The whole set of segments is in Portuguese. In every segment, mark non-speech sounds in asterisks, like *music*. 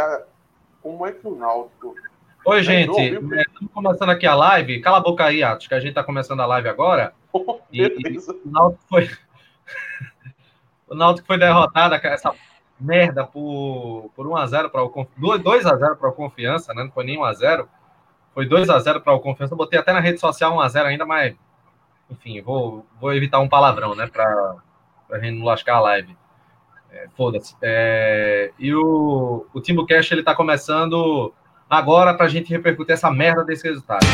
Cara, como é que o Náutico. Oi, gente. É, estamos começando aqui a live. Cala a boca aí, Atos, que a gente está começando a live agora. Oh, e, e, o Náutico foi. *laughs* o Náutico foi derrotado, essa merda, por, por 1x0 para o 2x0 para o Confiança, né? Não foi nem 1x0. Foi 2x0 para o Confiança. Eu botei até na rede social 1x0 ainda, mas. Enfim, vou, vou evitar um palavrão, né? Para a gente não lascar a live. É, Foda-se. É, e o, o Timbo Cash ele tá começando agora para a gente repercutir essa merda desse resultado.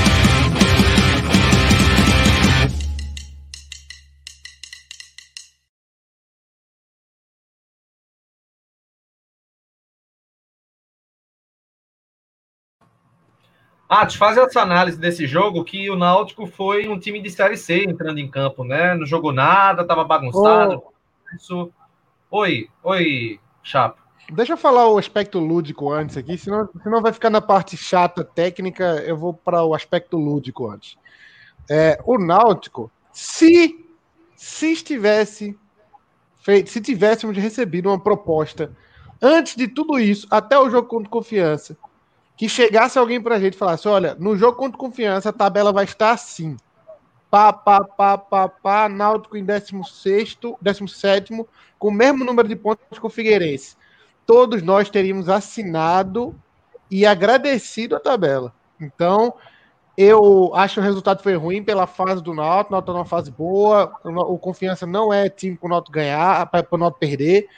Ah, faz essa análise desse jogo que o Náutico foi um time de Série C entrando em campo, né? Não jogou nada, tava bagunçado. Oh. Isso. Oi, oi, Chapo. Deixa eu falar o aspecto lúdico antes aqui, senão, senão vai ficar na parte chata técnica, eu vou para o aspecto lúdico antes. É, o Náutico, se, se estivesse feito, se tivéssemos recebido uma proposta antes de tudo isso, até o jogo contra confiança, que chegasse alguém para a gente e falasse: olha, no jogo contra confiança a tabela vai estar assim. Pá, pá, pá, pá, pá, Náutico em 16, 17, com o mesmo número de pontos que o Figueirense. Todos nós teríamos assinado e agradecido a tabela. Então, eu acho que o resultado foi ruim pela fase do Náutico. O Náutico tá numa fase boa. O Confiança não é time para o Náutico ganhar, para o Náutico perder.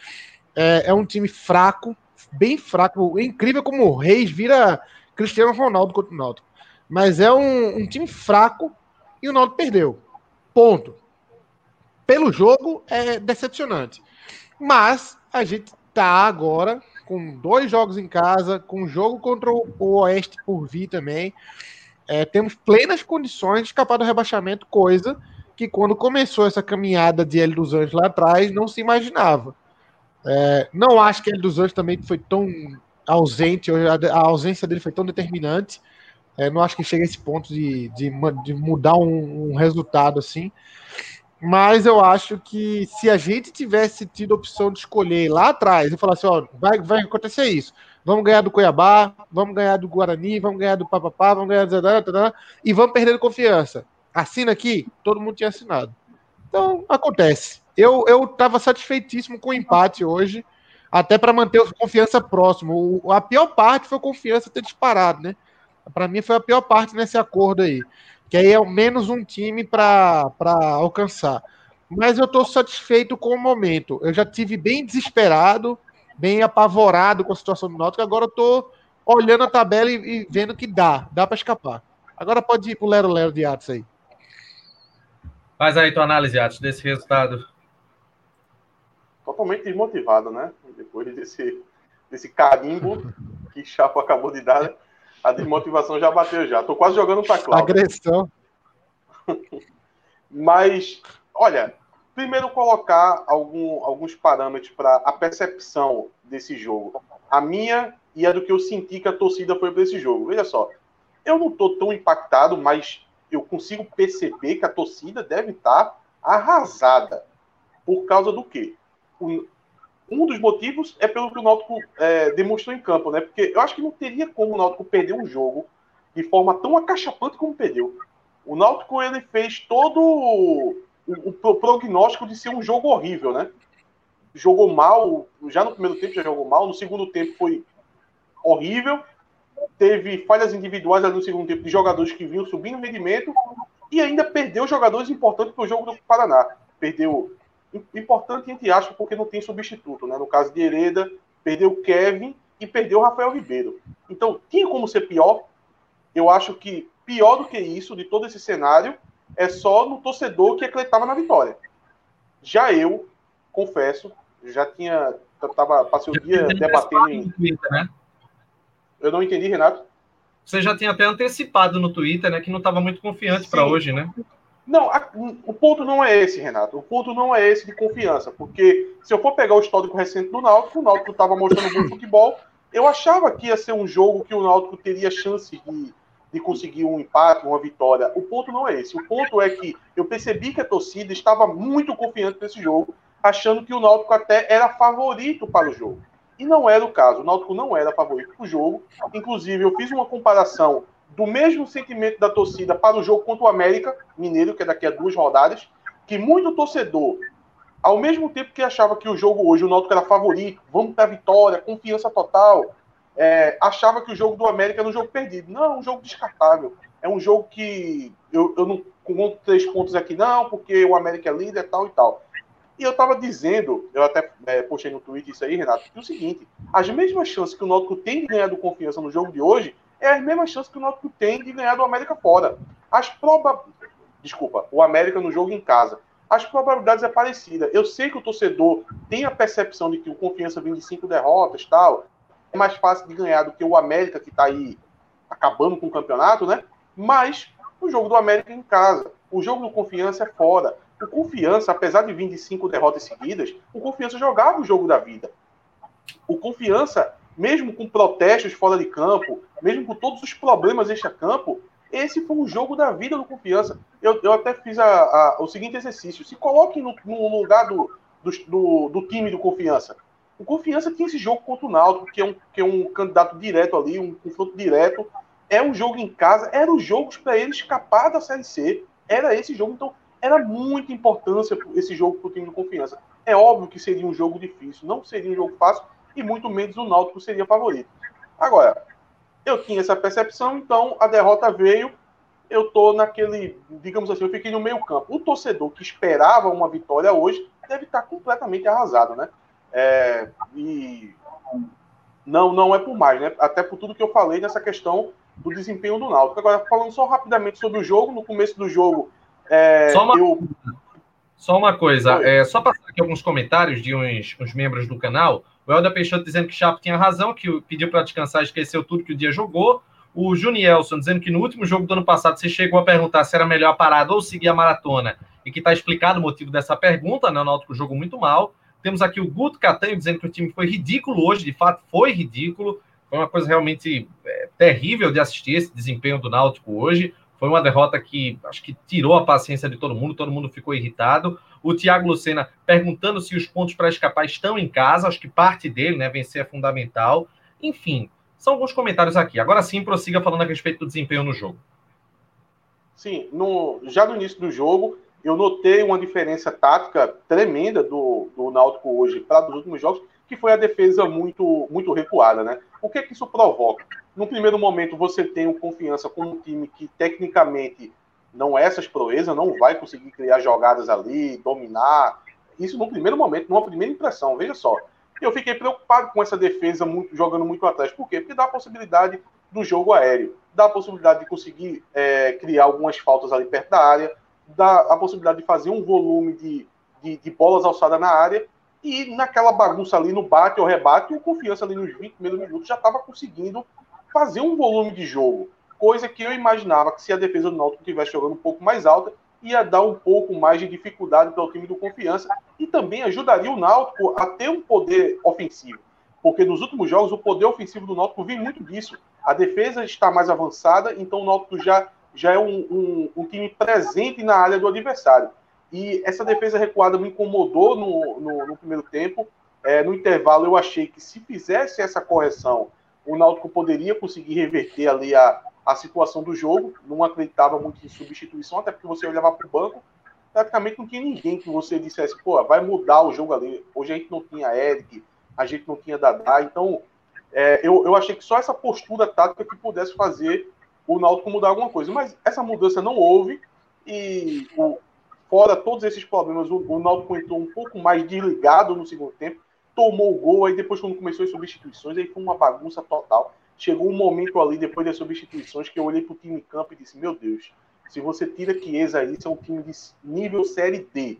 É, é um time fraco, bem fraco. É incrível como o Reis vira Cristiano Ronaldo contra o Náutico. Mas é um, um time fraco e o Náutico perdeu. Ponto. Pelo jogo é decepcionante. Mas a gente tá agora com dois jogos em casa, com um jogo contra o Oeste por vir também. É, temos plenas condições de escapar do rebaixamento, coisa que quando começou essa caminhada de L dos Anjos lá atrás não se imaginava. É, não acho que L dos Anjos também foi tão ausente, a ausência dele foi tão determinante. É, não acho que chega a esse ponto de, de, de mudar um, um, resultado assim. Mas eu acho que se a gente tivesse tido a opção de escolher lá atrás e falar assim, ó, vai, vai acontecer isso. Vamos ganhar do Cuiabá, vamos ganhar do Guarani, vamos ganhar do Papapá, vamos ganhar do Zedã, e vamos perder confiança. Assina aqui, todo mundo tinha assinado. Então, acontece. Eu estava satisfeitíssimo com o empate hoje, até para manter a confiança próximo. O, a pior parte foi a confiança ter disparado, né? Para mim foi a pior parte nesse acordo aí. Que aí é o menos um time para alcançar. Mas eu estou satisfeito com o momento. Eu já tive bem desesperado, bem apavorado com a situação do Náutico. Agora eu estou olhando a tabela e, e, vendo que dá, dá para escapar. Agora pode ir pro Lero Lero de Atos aí. Faz aí tua análise, Atos, desse resultado totalmente desmotivado, né? Depois desse, desse carimbo que Chapo acabou de dar, a desmotivação já bateu já. Tô quase jogando para Cláudio. Agressão. *laughs* Mas, olha, primeiro colocar algum, alguns parâmetros para a percepção desse jogo. A minha e a do que eu senti que a torcida foi para esse jogo. Veja só, eu não estou tão impactado, mas eu consigo perceber que a torcida deve estar arrasada. Por causa do quê? Um dos motivos é pelo que o Náutico é, demonstrou em campo, né? Porque eu acho que não teria como o Náutico perder um jogo de forma tão acachapante como perdeu. O Náutico ele fez todo o, o, prognóstico de ser um jogo horrível, né? Jogou mal, já no primeiro tempo já jogou mal, no segundo tempo foi horrível. Teve falhas individuais ali no segundo tempo de jogadores que vinham subindo o rendimento e ainda perdeu jogadores importantes para o jogo do Paraná. Perdeu importante entre aspas, porque não tem substituto, né? No caso de Hereda, perdeu o Kevin e perdeu o Rafael Ribeiro. Então, tinha como ser pior. Eu acho que pior do que isso, de todo esse cenário, é só no torcedor que acreditava na vitória. Já eu, confesso, já tinha. Tava, passei o dia debatendo em. Twitter, né? Eu não entendi, Renato. Você já tinha até antecipado no Twitter, né? Que não estava muito confiante para hoje, né? Não, a, o ponto não é esse, Renato. O ponto não é esse de confiança, porque se eu for pegar o histórico recente do Náutico, o Náutico estava mostrando bom futebol. Eu achava que ia ser um jogo que o Náutico teria chance de, de conseguir um empate, uma vitória. O ponto não é esse. O ponto é que eu percebi que a torcida estava muito confiante nesse jogo, achando que o Náutico até era favorito para o jogo. E não era o caso. O Náutico não era favorito para o jogo. Inclusive, eu fiz uma comparação do mesmo sentimento da torcida para o jogo contra o América Mineiro, que é daqui a duas rodadas, que muito torcedor, ao mesmo tempo que achava que o jogo hoje, o Náutico era favorito, vamos para a vitória, confiança total, é, achava que o jogo do América era um jogo perdido. Não, é um jogo descartável. É um jogo que eu, eu não conto três pontos aqui, não, porque o América é líder tal e tal. E eu estava dizendo, eu até é, postei no Twitter isso aí, Renato, que é o seguinte: as mesmas chances que o Náutico tem de ganhar do confiança no jogo de hoje é as mesmas chances que o Náutico tem de ganhar do América fora. As proba... Desculpa, o América no jogo em casa. As probabilidades é parecida. Eu sei que o torcedor tem a percepção de que o confiança vem de cinco derrotas tal. É mais fácil de ganhar do que o América, que está aí acabando com o campeonato, né? Mas o jogo do América em casa. O jogo do confiança é fora. O Confiança, apesar de vir de cinco derrotas seguidas, o Confiança jogava o jogo da vida. O Confiança, mesmo com protestos fora de campo, mesmo com todos os problemas extra-campo, esse foi o jogo da vida do Confiança. Eu, eu até fiz a, a, o seguinte exercício: se coloque no, no lugar do, do, do, time do Confiança. O Confiança tinha esse jogo contra o Náutico, que é um, que é um candidato direto ali, um confronto direto. É um jogo em casa, era os jogos para ele escapar da Série C. Era esse jogo. Então, era muita importância esse jogo para o time de confiança. É óbvio que seria um jogo difícil, não seria um jogo fácil, e muito menos o Náutico seria favorito. Agora, eu tinha essa percepção, então a derrota veio, eu tô naquele, digamos assim, eu fiquei no meio campo. O torcedor que esperava uma vitória hoje deve estar completamente arrasado, né? É, e não, não é por mais, né? Até por tudo que eu falei nessa questão do desempenho do Náutico. Agora, falando só rapidamente sobre o jogo, no começo do jogo, é, só, uma, eu... só uma coisa, é, só passar aqui alguns comentários de uns, uns membros do canal. O Helder Peixoto dizendo que Chapo tinha razão, que pediu para descansar esqueceu tudo que o dia jogou. O Junielson dizendo que no último jogo do ano passado você chegou a perguntar se era melhor a parada ou seguir a maratona, e que está explicado o motivo dessa pergunta, né? O Náutico jogou muito mal. Temos aqui o Guto Catanho dizendo que o time foi ridículo hoje, de fato foi ridículo. Foi uma coisa realmente é, terrível de assistir esse desempenho do Náutico hoje. Foi uma derrota que acho que tirou a paciência de todo mundo, todo mundo ficou irritado. O Thiago Lucena perguntando se os pontos para escapar estão em casa, acho que parte dele, né? Vencer é fundamental. Enfim, são alguns comentários aqui. Agora sim, prossiga falando a respeito do desempenho no jogo. Sim, no, já no início do jogo, eu notei uma diferença tática tremenda do, do Náutico hoje para os últimos jogos, que foi a defesa muito, muito recuada, né? O que é que isso provoca? no primeiro momento você tem o confiança com um time que tecnicamente não é essas proezas, não vai conseguir criar jogadas ali, dominar. Isso no primeiro momento, numa primeira impressão, veja só. Eu fiquei preocupado com essa defesa muito, jogando muito atrás. Por quê? Porque dá a possibilidade do jogo aéreo, dá a possibilidade de conseguir é, criar algumas faltas ali perto da área, dá a possibilidade de fazer um volume de, de, de bolas alçadas na área e naquela bagunça ali no bate ou rebate, o confiança ali nos 20 primeiros minutos já estava conseguindo fazer um volume de jogo, coisa que eu imaginava que se a defesa do Náutico estivesse jogando um pouco mais alta, ia dar um pouco mais de dificuldade para o time do Confiança e também ajudaria o Náutico a ter um poder ofensivo. Porque nos últimos jogos o poder ofensivo do Náutico vem muito disso. A defesa está mais avançada, então o Náutico já, já é um, um, um time presente na área do adversário. E essa defesa recuada me incomodou no, no, no primeiro tempo. É, no intervalo eu achei que se fizesse essa correção o Náutico poderia conseguir reverter ali a, a situação do jogo. Não acreditava muito em substituição, até porque você olhava para o banco, praticamente não tinha ninguém que você dissesse, pô, vai mudar o jogo ali. Hoje a gente não tinha Eric, a gente não tinha Dadá, então é, eu, eu achei que só essa postura tática que pudesse fazer o Náutico mudar alguma coisa. Mas essa mudança não houve e o, fora todos esses problemas, o, o Náutico entrou um pouco mais desligado no segundo tempo tomou o gol, aí depois quando começou as substituições, aí foi uma bagunça total. Chegou um momento ali, depois das substituições, que eu olhei pro time em campo e disse, meu Deus, se você tira Chiesa aí, isso é um time de nível Série D.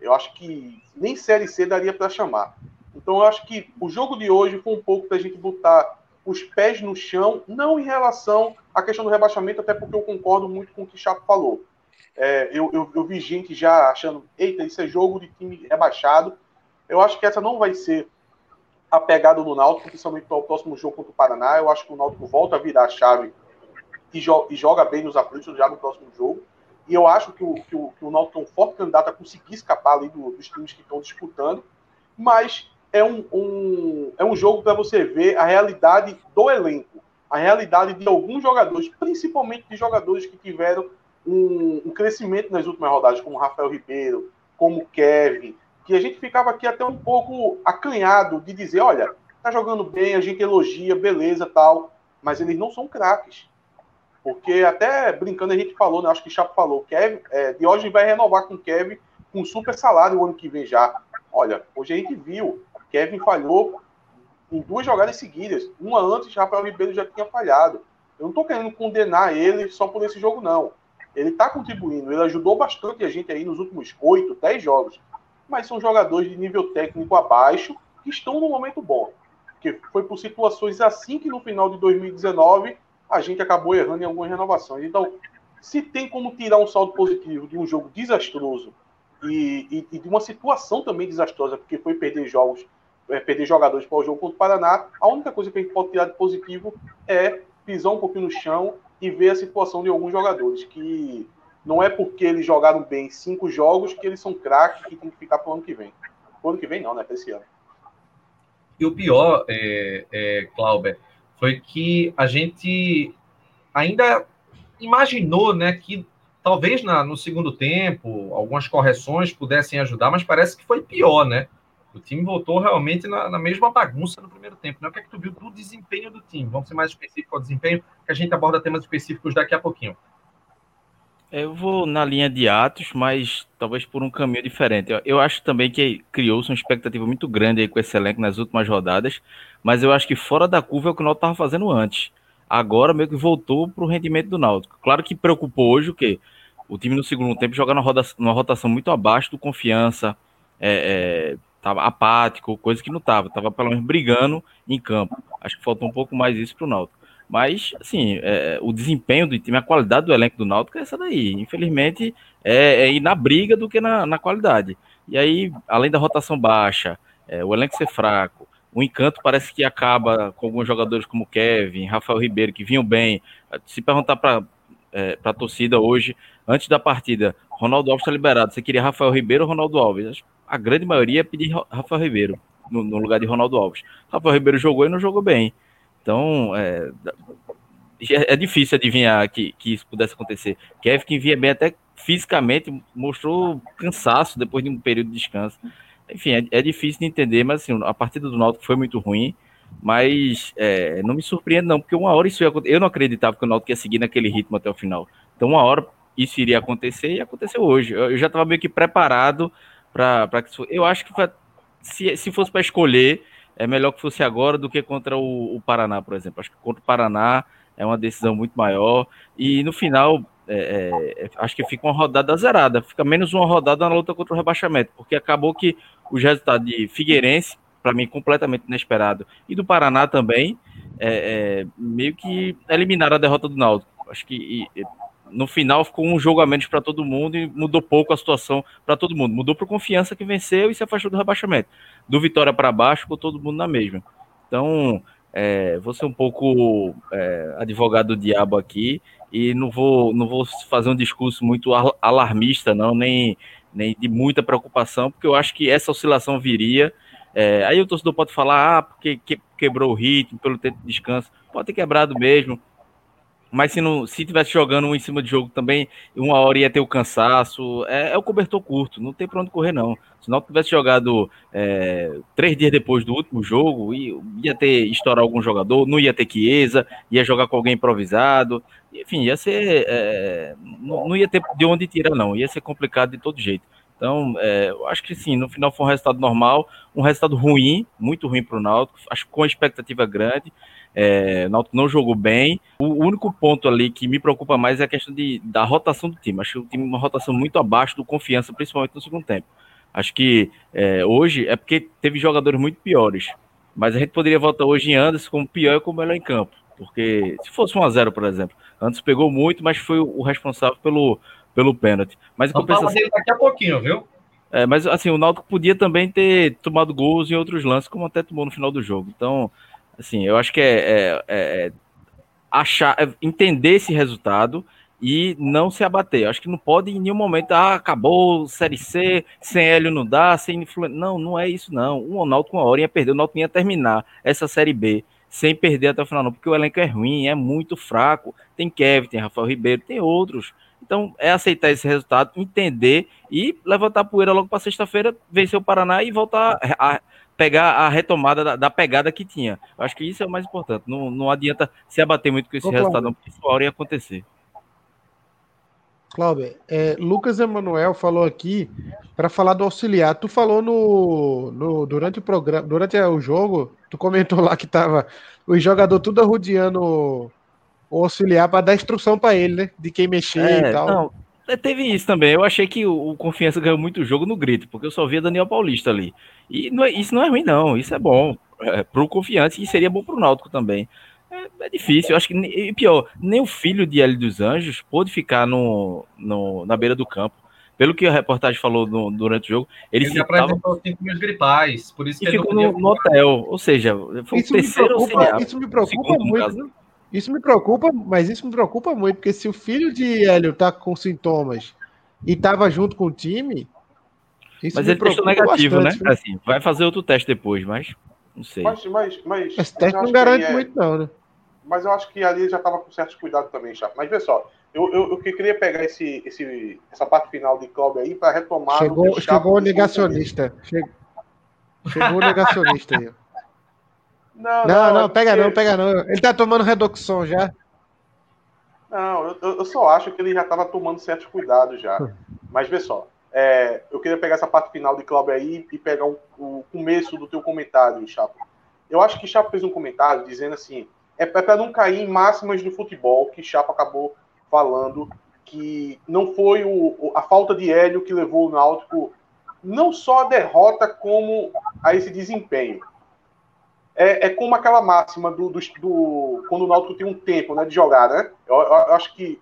Eu acho que nem Série C daria para chamar. Então eu acho que o jogo de hoje foi um pouco para a gente botar os pés no chão, não em relação à questão do rebaixamento, até porque eu concordo muito com o que o Chapo falou. É, eu, eu, eu, vi gente já achando, eita, isso é jogo de time rebaixado. Eu acho que essa não vai ser a pegada do Náutico, principalmente para o próximo jogo contra o Paraná. Eu acho que o Náutico volta a virar a chave e, jo e joga bem nos aflitos já no próximo jogo. E eu acho que o, que o, que o Náutico é um forte candidato a conseguir escapar ali do, dos times que estão disputando. Mas é um, um é um jogo para você ver a realidade do elenco, a realidade de alguns jogadores, principalmente de jogadores que tiveram um, um crescimento nas últimas rodadas, como Rafael Ribeiro, como Kevin, que a gente ficava aqui até um pouco acanhado de dizer, olha, tá jogando bem, a gente elogia, beleza, tal, mas eles não são craques. Porque até brincando a gente falou, né? Acho que o Chapo falou, Kevin, é, hoje vai renovar com Kevin com super salário o ano que vem já. Olha, hoje a gente viu, Kevin falhou em duas jogadas seguidas. Uma antes, Rafael Ribeiro já tinha falhado. Eu não estou querendo condenar ele só por esse jogo, não. Ele está contribuindo, ele ajudou bastante a gente aí nos últimos oito, dez jogos. Mas são jogadores de nível técnico abaixo que estão no momento bom. Porque foi por situações assim que no final de 2019 a gente acabou errando em algumas renovações. Então, se tem como tirar um saldo positivo de um jogo desastroso e, e, e de uma situação também desastrosa, porque foi perder jogos, é, perder jogadores para o jogo contra o Paraná, a única coisa que a gente pode tirar de positivo é pisar um pouquinho no chão e ver a situação de alguns jogadores, que não é porque eles jogaram bem cinco jogos que eles são craques e tem que ficar para o ano que vem. O ano que vem não, né? Para esse ano. E o pior, é, é, Clauber, foi que a gente ainda imaginou né, que talvez na, no segundo tempo algumas correções pudessem ajudar, mas parece que foi pior, né? O time voltou realmente na, na, mesma bagunça no primeiro tempo. Né? O que é que tu viu do desempenho do time? Vamos ser mais específicos ao desempenho, que a gente aborda temas específicos daqui a pouquinho. Eu vou na linha de Atos, mas talvez por um caminho diferente. Eu, acho também que criou-se uma expectativa muito grande aí com esse elenco nas últimas rodadas, mas eu acho que fora da curva é o que o Náutico estava fazendo antes. Agora meio que voltou para o rendimento do Náutico. Claro que preocupou hoje o quê? O time no segundo tempo joga numa, numa rotação muito abaixo do confiança, é, é, tava apático, coisa que não estava. Tava pelo menos brigando em campo. Acho que faltou um pouco mais isso para o Náutico. Mas, assim, é, o desempenho do time, a qualidade do elenco do Náutico é essa daí. Infelizmente, é, é ir na briga do que na, na qualidade. E aí, além da rotação baixa, é, o elenco ser fraco, o encanto parece que acaba com alguns jogadores como Kevin, Rafael Ribeiro, que vinham bem. Se perguntar para é, a torcida hoje, antes da partida, Ronaldo Alves está liberado. Você queria Rafael Ribeiro ou Ronaldo Alves? A grande maioria pedir Rafael Ribeiro no, no lugar de Ronaldo Alves. Rafael Ribeiro jogou e não jogou bem. Então, é, é, é difícil adivinhar que, que isso pudesse acontecer. Kevin, que vinha bem até fisicamente, mostrou cansaço depois de um período de descanso. Enfim, é, é difícil de entender, mas assim, a partida do Náutico foi muito ruim. Mas é, não me surpreende, não, porque uma hora isso ia acontecer. Eu não acreditava que o Náutico ia seguir naquele ritmo até o final. Então, uma hora isso iria acontecer e aconteceu hoje. Eu, eu já estava meio que preparado para que isso. Eu acho que se, se fosse para escolher, é melhor que fosse agora do que contra o, o, Paraná, por exemplo. Acho que contra o Paraná é uma decisão muito maior. E no final, é, é, acho que fica uma rodada zerada, fica menos uma rodada na luta contra o rebaixamento, porque acabou que os resultados de Figueirense, para mim, completamente inesperado, e do Paraná também, é, é meio que eliminaram a derrota do Náutico. Acho que e, no final ficou um jogo a menos para todo mundo e mudou pouco a situação para todo mundo. Mudou para confiança que venceu e se afastou do rebaixamento. Do Vitória para baixo, ficou todo mundo na mesma. Então, é, vou ser um pouco é, advogado do diabo aqui e não vou, não vou fazer um discurso muito alarmista, não, nem, nem de muita preocupação, porque eu acho que essa oscilação viria. É, aí o torcedor pode falar, ah, porque quebrou o ritmo pelo tempo de descanso. Pode ter quebrado mesmo, mas se não se tivesse jogando um em cima de jogo também, uma hora ia ter o cansaço. É, é o cobertor curto, não tem para onde correr, não. Se não tivesse jogado é, três dias depois do último jogo, ia, ter estourar algum jogador, não ia ter Chiesa, ia jogar com alguém improvisado. Enfim, ia ser. É, não, não, ia ter de onde tirar, não. Ia ser complicado de todo jeito. Então, é, eu acho que sim, no final foi um resultado normal, um resultado ruim, muito ruim para o Náutico, acho que com expectativa grande. É, o Náutico não jogou bem. O único ponto ali que me preocupa mais é a questão de, da rotação do time. Acho que o time uma rotação muito abaixo do confiança, principalmente no segundo tempo. Acho que é, hoje é porque teve jogadores muito piores. Mas a gente poderia voltar hoje em Anderson como pior e como melhor em campo. Porque se fosse 1 a 0 por exemplo, Anderson pegou muito, mas foi o responsável pelo, pelo pênalti. Mas falar dele daqui a pouquinho, viu? É, mas assim, o Náutico podia também ter tomado gols em outros lances, como até tomou no final do jogo. Então, Assim, eu acho que é, é, é achar, é entender esse resultado e não se abater. Acho que não pode em nenhum momento, ah, acabou, Série C, sem Hélio não dá, sem influência. Não, não é isso, não. O com uma hora ia perder, o Náutico ia terminar essa Série B sem perder até o final, não, porque o elenco é ruim, é muito fraco. Tem Kevin, tem Rafael Ribeiro, tem outros. Então, é aceitar esse resultado, entender e levantar a poeira logo para sexta-feira, vencer o Paraná e voltar a pegar a retomada da, da, pegada que tinha. Eu acho que isso é o mais importante. Não, não adianta se abater muito com esse resultado, não, porque isso hora ia acontecer. Cláudio, é, Lucas Emanuel falou aqui para falar do auxiliar. Tu falou no, no, durante o programa, durante o jogo, tu comentou lá que tava o jogador tudo arrodeando o auxiliar para dar instrução para ele, né? De quem mexer é, e tal. Não, é, teve isso também. Eu achei que o, o, Confiança ganhou muito jogo no grito, porque eu só via Daniel Paulista ali. E não é, isso não é ruim, não. Isso é bom. É, pro Confiança e seria bom pro Náutico também. É, é, difícil. Eu acho que, e pior, nem o filho de Hélio dos Anjos pôde ficar no, no, na beira do campo. Pelo que a reportagem falou no, durante o jogo, ele, ele apresentou sintomas gripais, por isso que ele ficou no, no, hotel. Ou seja, foi isso o terceiro me preocupa, Isso me preocupa muito. Isso me preocupa, mas isso me preocupa muito, porque se o filho de Hélio tá com sintomas e tava junto com o time. Isso mas ele testou negativo, bastante, né? Assim, vai fazer outro teste depois, mas não sei. Mas, mas, mas Esse teste não garante é... muito, não, né? Mas eu acho que ali já estava com certo cuidado também, Chapo. Mas vê só, eu, eu, eu queria pegar esse, esse, essa parte final de Cláudio aí para retomar. Chegou, chegou o negacionista. Chegou, chegou o negacionista aí. Não, não, não, pega porque... não, pega não. Ele tá tomando redução já. Não, eu, eu só acho que ele já estava tomando certos cuidados já. *laughs* Mas vê só, é, eu queria pegar essa parte final de Cláudio aí e pegar o, o começo do teu comentário, Chapo. Eu acho que Chapo fez um comentário dizendo assim: é, é para não cair em máximas do futebol, que Chapo acabou falando que não foi o, a falta de Hélio que levou o Náutico não só a derrota, como a esse desempenho. É, é como aquela máxima do, do, do, quando o Náutico tem um tempo né, de jogar, né? Eu, eu, eu acho que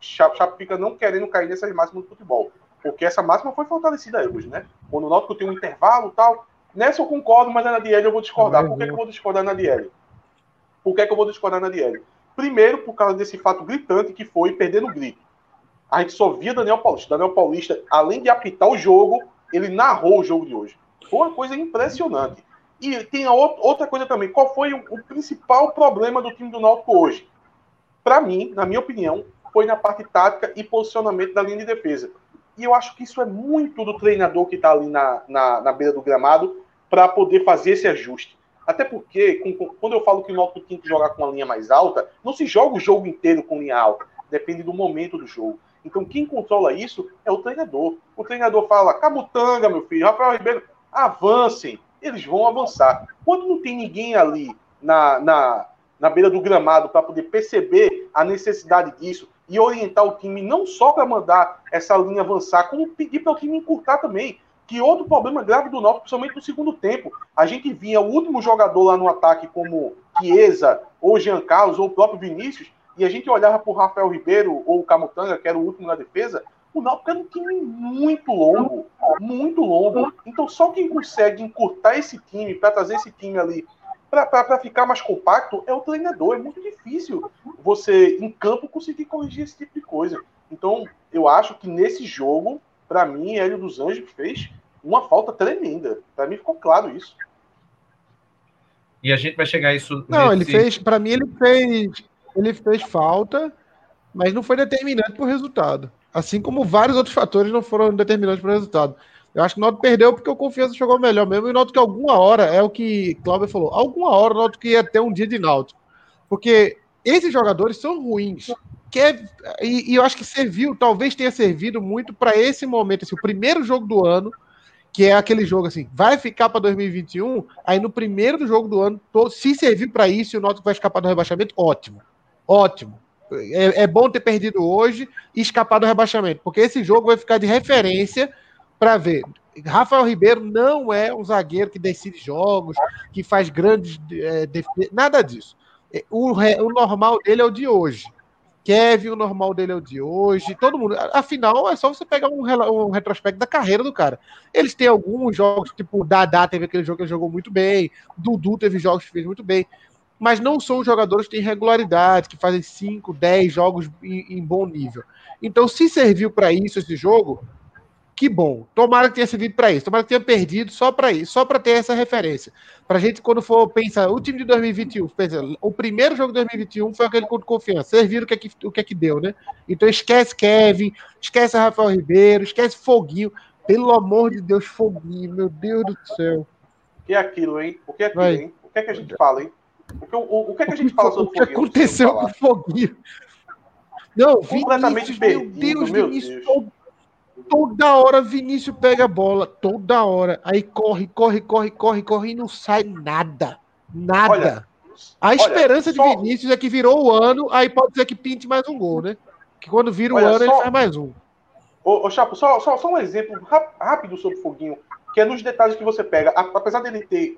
fica não querendo cair nessas máximas do futebol. Porque essa máxima foi fortalecida hoje, né? Quando o Náutico tem um intervalo tal. Nessa eu concordo, mas na Diel eu vou discordar. Por que, que eu vou discordar na Diel? Por que, que eu vou discordar na DL? Primeiro, por causa desse fato gritante que foi perder no grito. A gente só via Daniel Paulista. Daniel Paulista, além de apitar o jogo, ele narrou o jogo de hoje. Foi uma coisa impressionante. E tem outra coisa também. Qual foi o, principal problema do time do Náutico hoje? Para mim, na minha opinião, foi na parte tática e posicionamento da linha de defesa. E eu acho que isso é muito do treinador que está ali na, na, na beira do gramado para poder fazer esse ajuste. Até porque, com, quando eu falo que o Náutico tem que jogar com uma linha mais alta, não se joga o jogo inteiro com linha alta. Depende do momento do jogo. Então, quem controla isso é o treinador. O treinador fala: Camutanga, meu filho, Rafael Ribeiro, avancem. Eles vão avançar. Quando não tem ninguém ali na, na, na beira do gramado para poder perceber a necessidade disso e orientar o time, não só para mandar essa linha avançar, como pedir para o time encurtar também. Que outro problema grave do Náutico, principalmente no segundo tempo. A gente vinha o último jogador lá no ataque como Chiesa, ou Jean Carlos, ou o próprio Vinícius, e a gente olhava para o Rafael Ribeiro ou o Camutanga, que era o último na defesa, o Náutico era um time muito longo, muito longo. Então só quem consegue encurtar esse time, para trazer esse time ali para ficar mais compacto, é o treinador. É muito difícil você, em campo, conseguir corrigir esse tipo de coisa. Então, eu acho que nesse jogo, para mim, Hélio dos Anjos fez uma falta tremenda. Para mim ficou claro isso. E a gente vai chegar a isso. Não, nesse... ele fez. Para mim, ele fez. Ele fez falta, mas não foi determinante para o resultado. Assim como vários outros fatores não foram determinantes para o resultado. Eu acho que o Náutico perdeu porque o Confiança jogou melhor mesmo. E o Náutico, alguma hora, é o que Cláudio falou, alguma hora o Náutico ia ter um dia de Náutico. Porque esses jogadores são ruins que é, e, e, eu acho que serviu, talvez tenha servido muito para esse momento, assim, o primeiro jogo do ano, que é aquele jogo assim, vai ficar para 2021, aí no primeiro jogo do ano, se servir para isso e o Náutico vai escapar do rebaixamento, ótimo. Ótimo. É, é, bom ter perdido hoje e escapar do rebaixamento, porque esse jogo vai ficar de referência para ver. Rafael Ribeiro não é um zagueiro que decide jogos, que faz grandes é, defesas, nada disso. É, o, o normal dele é o de hoje. Kevin, o normal dele é o de hoje, todo mundo. Afinal, é só você pegar um, um retrospecto da carreira do cara. Eles têm alguns jogos, tipo, Dadá teve aquele jogo que ele jogou muito bem, Dudu teve jogos que fez muito bem. Mas não são jogadores que têm regularidade, que fazem 5, 10 jogos em, em bom nível. Então, se serviu para isso esse jogo, que bom. Tomara que tenha servido para isso. Tomara que tenha perdido só para isso, só para ter essa referência. Para gente, quando for pensar, o time de 2021, pensa, o primeiro jogo de 2021 foi aquele contra confiança. Vocês viram o que, é que, o que é que deu, né? Então esquece Kevin, esquece Rafael Ribeiro, esquece Foguinho. Pelo amor de Deus, Foguinho, meu Deus do céu. O que é aquilo, hein? O que é aquilo, Vai. hein? O que é que a gente fala, hein? O que, o, o que é que a gente *laughs* fala sobre o que Foguinho? aconteceu com o Foguinho? Não, completamente Vinícius, perdido, meu Deus, meu Vinícius, Deus. Toda hora Vinícius pega a bola, toda hora. Aí corre, corre, corre, corre, corre e não sai nada. Nada. Olha, a esperança olha, só... de Vinícius é que virou o ano, aí pode ser que pinte mais um gol, né? Que quando vira o olha, ano, só... ele faz mais um. Ô, ô Chapo, só, só, só um exemplo rápido sobre o Foguinho, que é nos detalhes que você pega. Apesar dele ter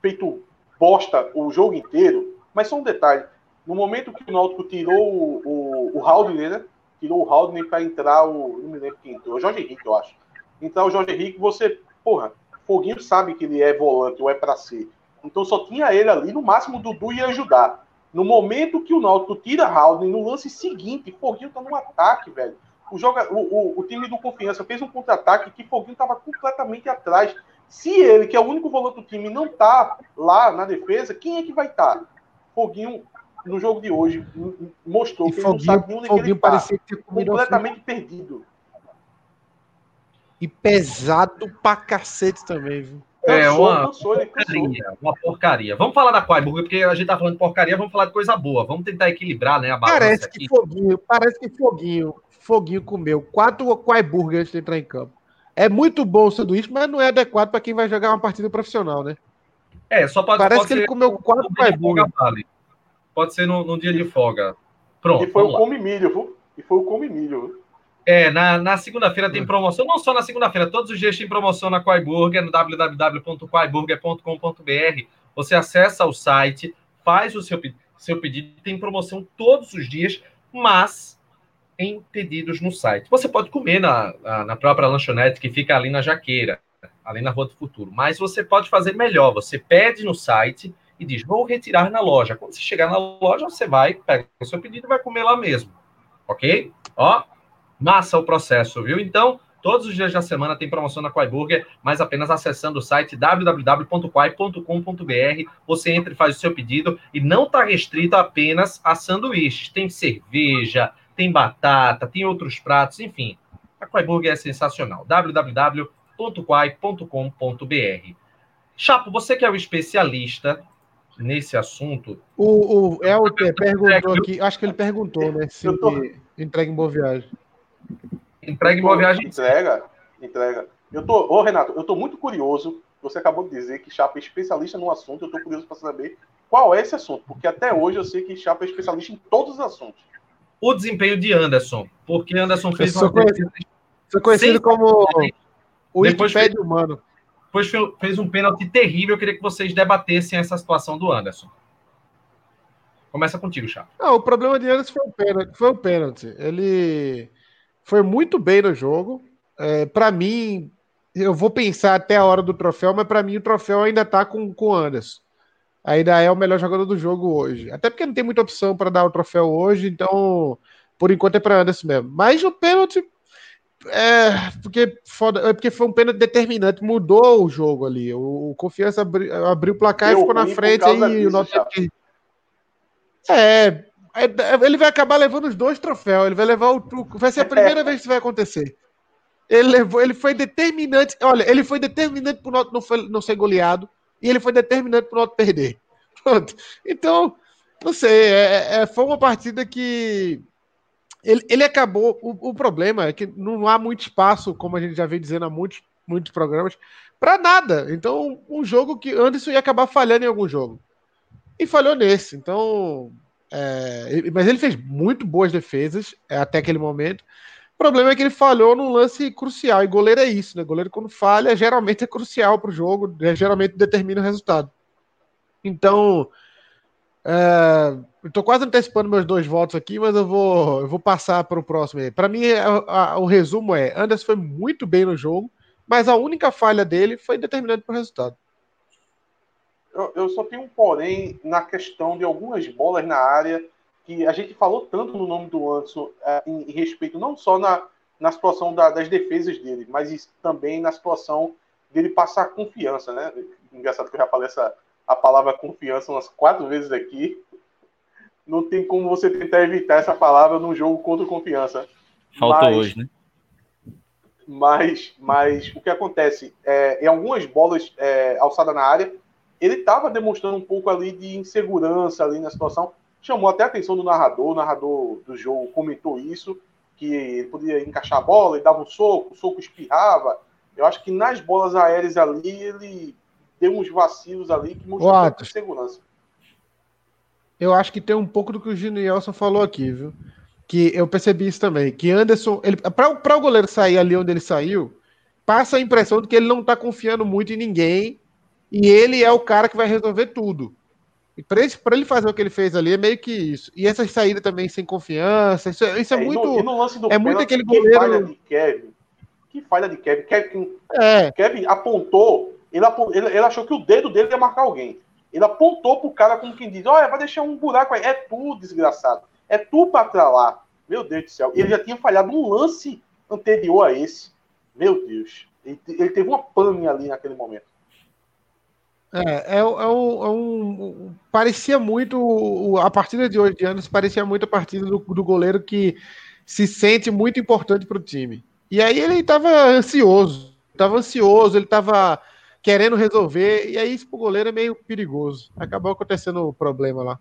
feito bosta o jogo inteiro, mas só um detalhe. No momento que o Náutico tirou o, o, o Haldner, né? tirou o Haldner para entrar o. Não me lembro quem entrou, o Jorge Henrique, eu acho. Entrar o Jorge Henrique, você. Porra, Foguinho sabe que ele é volante ou é para ser. Então só tinha ele ali, no máximo o Dudu ia ajudar. No momento que o Náutico tira Haldner, no lance seguinte, Foguinho tá no ataque, velho. O, joga, o, o, o time do Confiança fez um contra-ataque que Foguinho tava completamente atrás. Se ele, que é o único volante do time, não tá lá na defesa, quem é que vai estar? Tá? Foguinho no jogo de hoje mostrou e que Foguinho, ele não sabe onde ele parecia tá. que completamente perdido. E pesado pra cacete também, viu? É, cansou, uma, cansou, porcaria, uma porcaria. Vamos falar da Quaiburg, porque a gente tá falando de porcaria, vamos falar de coisa boa. Vamos tentar equilibrar, né, a Parece que aqui. Foguinho, parece que Foguinho, Foguinho comeu quatro Quaiburg antes de entrar em campo. É muito bom o sanduíche, mas não é adequado para quem vai jogar uma partida profissional, né? É, só pode Parece pode que ele comeu quatro Quaiburg. Pode ser no, no, dia de folga. Pronto. E foi o come milho, viu? E foi o come milho, viu? É, na, na segunda-feira tem promoção, não só na segunda-feira, todos os dias tem promoção na Quaiburger, no www.quaiburger.com.br. Você acessa o site, faz o seu, seu pedido, tem promoção todos os dias, mas em pedidos no site. Você pode comer na, na, própria lanchonete que fica ali na Jaqueira, ali na Rua do Futuro, mas você pode fazer melhor. Você pede no site e diz: Vou retirar na loja. Quando você chegar na loja, você vai, pega o seu pedido e vai comer lá mesmo. Ok? Ó, massa o processo, viu? Então, todos os dias da semana tem promoção na Quai Burger, mas apenas acessando o site www.quai.com.br. Você entra e faz o seu pedido e não está restrito apenas a sanduíches. Tem cerveja, tem batata, tem outros pratos, enfim. A Quai Burger é sensacional. www.quai.com.br. Chapo, você que é o especialista nesse assunto. O, o Elter perguntou aqui, acho que ele perguntou, né? Se tô... entrega em boa viagem. Entrega em boa viagem. Entrega, entrega. Eu tô, ô Renato, eu tô muito curioso. Você acabou de dizer que Chapa é especialista no assunto. Eu tô curioso para saber qual é esse assunto, porque até hoje eu sei que Chapa é especialista em todos os assuntos. O desempenho de Anderson, porque Anderson fez uma conhecido, sou conhecido como o Wikipedia humano depois fez um pênalti terrível. Eu queria que vocês debatessem essa situação do Anderson. Começa contigo, Chapo. Não, o problema de Anderson foi o pênalti. Foi o pênalti. Ele foi muito bem no jogo. É, para mim, eu vou pensar até a hora do troféu, mas para mim o troféu ainda tá com o Anderson. Ainda é o melhor jogador do jogo hoje. Até porque não tem muita opção para dar o troféu hoje, então por enquanto é para Anderson mesmo. Mas o pênalti é, porque, foda, é porque foi um pênalti determinante, mudou o jogo ali. O, o Confiança abri, abriu o placar e ficou na frente aí o nosso é, é, ele vai acabar levando os dois troféus. Ele vai levar o. Vai ser a primeira *laughs* vez que isso vai acontecer. Ele levou, ele foi determinante. Olha, ele foi determinante para o Noto não, não ser goleado e ele foi determinante para o Noto perder. *laughs* Pronto. Então, não sei. É, é, foi uma partida que ele, ele acabou. O, o, problema é que não há muito espaço, como a gente já vem dizendo há muitos, muitos programas, para nada. Então, um jogo que Anderson ia acabar falhando em algum jogo. E falhou nesse. Então. É, mas ele fez muito boas defesas é, até aquele momento. O problema é que ele falhou num lance crucial. E goleiro é isso, né? Goleiro, quando falha, geralmente é crucial para o jogo, é, geralmente determina o resultado. Então, é, Estou quase antecipando meus dois votos aqui, mas eu vou, eu vou passar para o próximo. Para mim, a, a, o resumo é: Anderson foi muito bem no jogo, mas a única falha dele foi determinante para o resultado. eu, eu só tenho um porém na questão de algumas bolas na área que a gente falou tanto no nome do Anderson é, em, em, respeito não só na, na situação da, das defesas dele, mas também na situação dele passar confiança, né? Engraçado que eu já falei essa, a palavra confiança umas quatro vezes aqui. Não tem como você tentar evitar essa palavra num jogo contra confiança. Faltou mas, hoje, né? Mas, mas o que acontece? É, em algumas bolas é, alçadas na área, ele estava demonstrando um pouco ali de insegurança ali na situação. Chamou até a atenção do narrador, o narrador do jogo comentou isso, que ele podia encaixar a bola, ele dava um soco, o soco espirrava. Eu acho que nas bolas aéreas ali, ele deu uns vacilos ali que mostrou insegurança. Eu acho que tem um pouco do que o Ginielson falou aqui, viu? Que eu percebi isso também. Que Anderson, para o goleiro sair ali onde ele saiu, passa a impressão de que ele não está confiando muito em ninguém e ele é o cara que vai resolver tudo. E para ele, fazer o que ele fez ali é meio que isso. E essa saída também sem confiança, isso, é, isso é, é muito. E no, é muito aquele goleiro. Falha de Kevin. Que falha de Kevin. Kevin, é. Kevin apontou, ele, ele, ele, achou que o dedo dele ia marcar alguém. Ele apontou pro cara como quem diz: Olha, vai deixar um buraco aí. É tu, desgraçado. É tu pra lá. Meu Deus do céu. Ele já tinha falhado um lance anterior a esse. Meu Deus. Ele, ele teve uma pane ali naquele momento. É, é, é, um, é um, Parecia muito. A partida de hoje de anos parecia muito a partida do, do goleiro que se sente muito importante para o time. E aí ele estava ansioso. Estava ansioso, ele estava querendo resolver. E aí isso para o goleiro é meio perigoso. Acabou acontecendo o problema lá.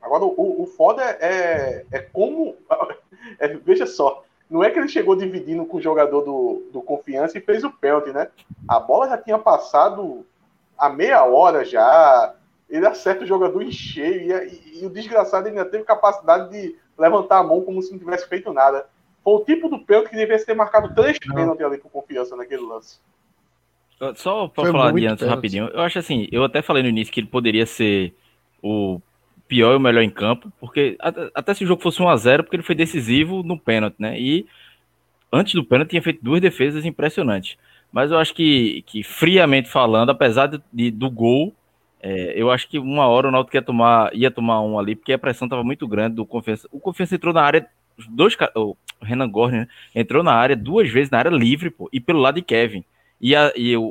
Agora, o, o foda é, é como. *laughs* É, veja só, não é que ele chegou dividindo com o jogador do, do Confiança e fez o pênalti, né? A bola já tinha passado a meia hora já. Ele acerta o jogador em cheio e, e, e o desgraçado ainda teve capacidade de levantar a mão como se não tivesse feito nada. Foi o tipo do pênalti que devia ter marcado três pênaltis ali com confiança naquele lance. Só para falar de antes rapidinho, eu acho assim, eu até falei no início que ele poderia ser o pior e o melhor em campo, porque até se o jogo fosse 1 a 0 porque ele foi decisivo no pênalti, né? E antes do pênalti tinha feito duas defesas impressionantes. Mas eu acho que, que friamente falando, apesar de, do gol, é, eu acho que uma hora o Náutico ia tomar, ia tomar um ali, porque a pressão estava muito grande do Confiança. O Confiança entrou na área, dois, o Renan Gorner né? entrou na área duas vezes na área livre, pô, e pelo lado de Kevin. E, a, e o,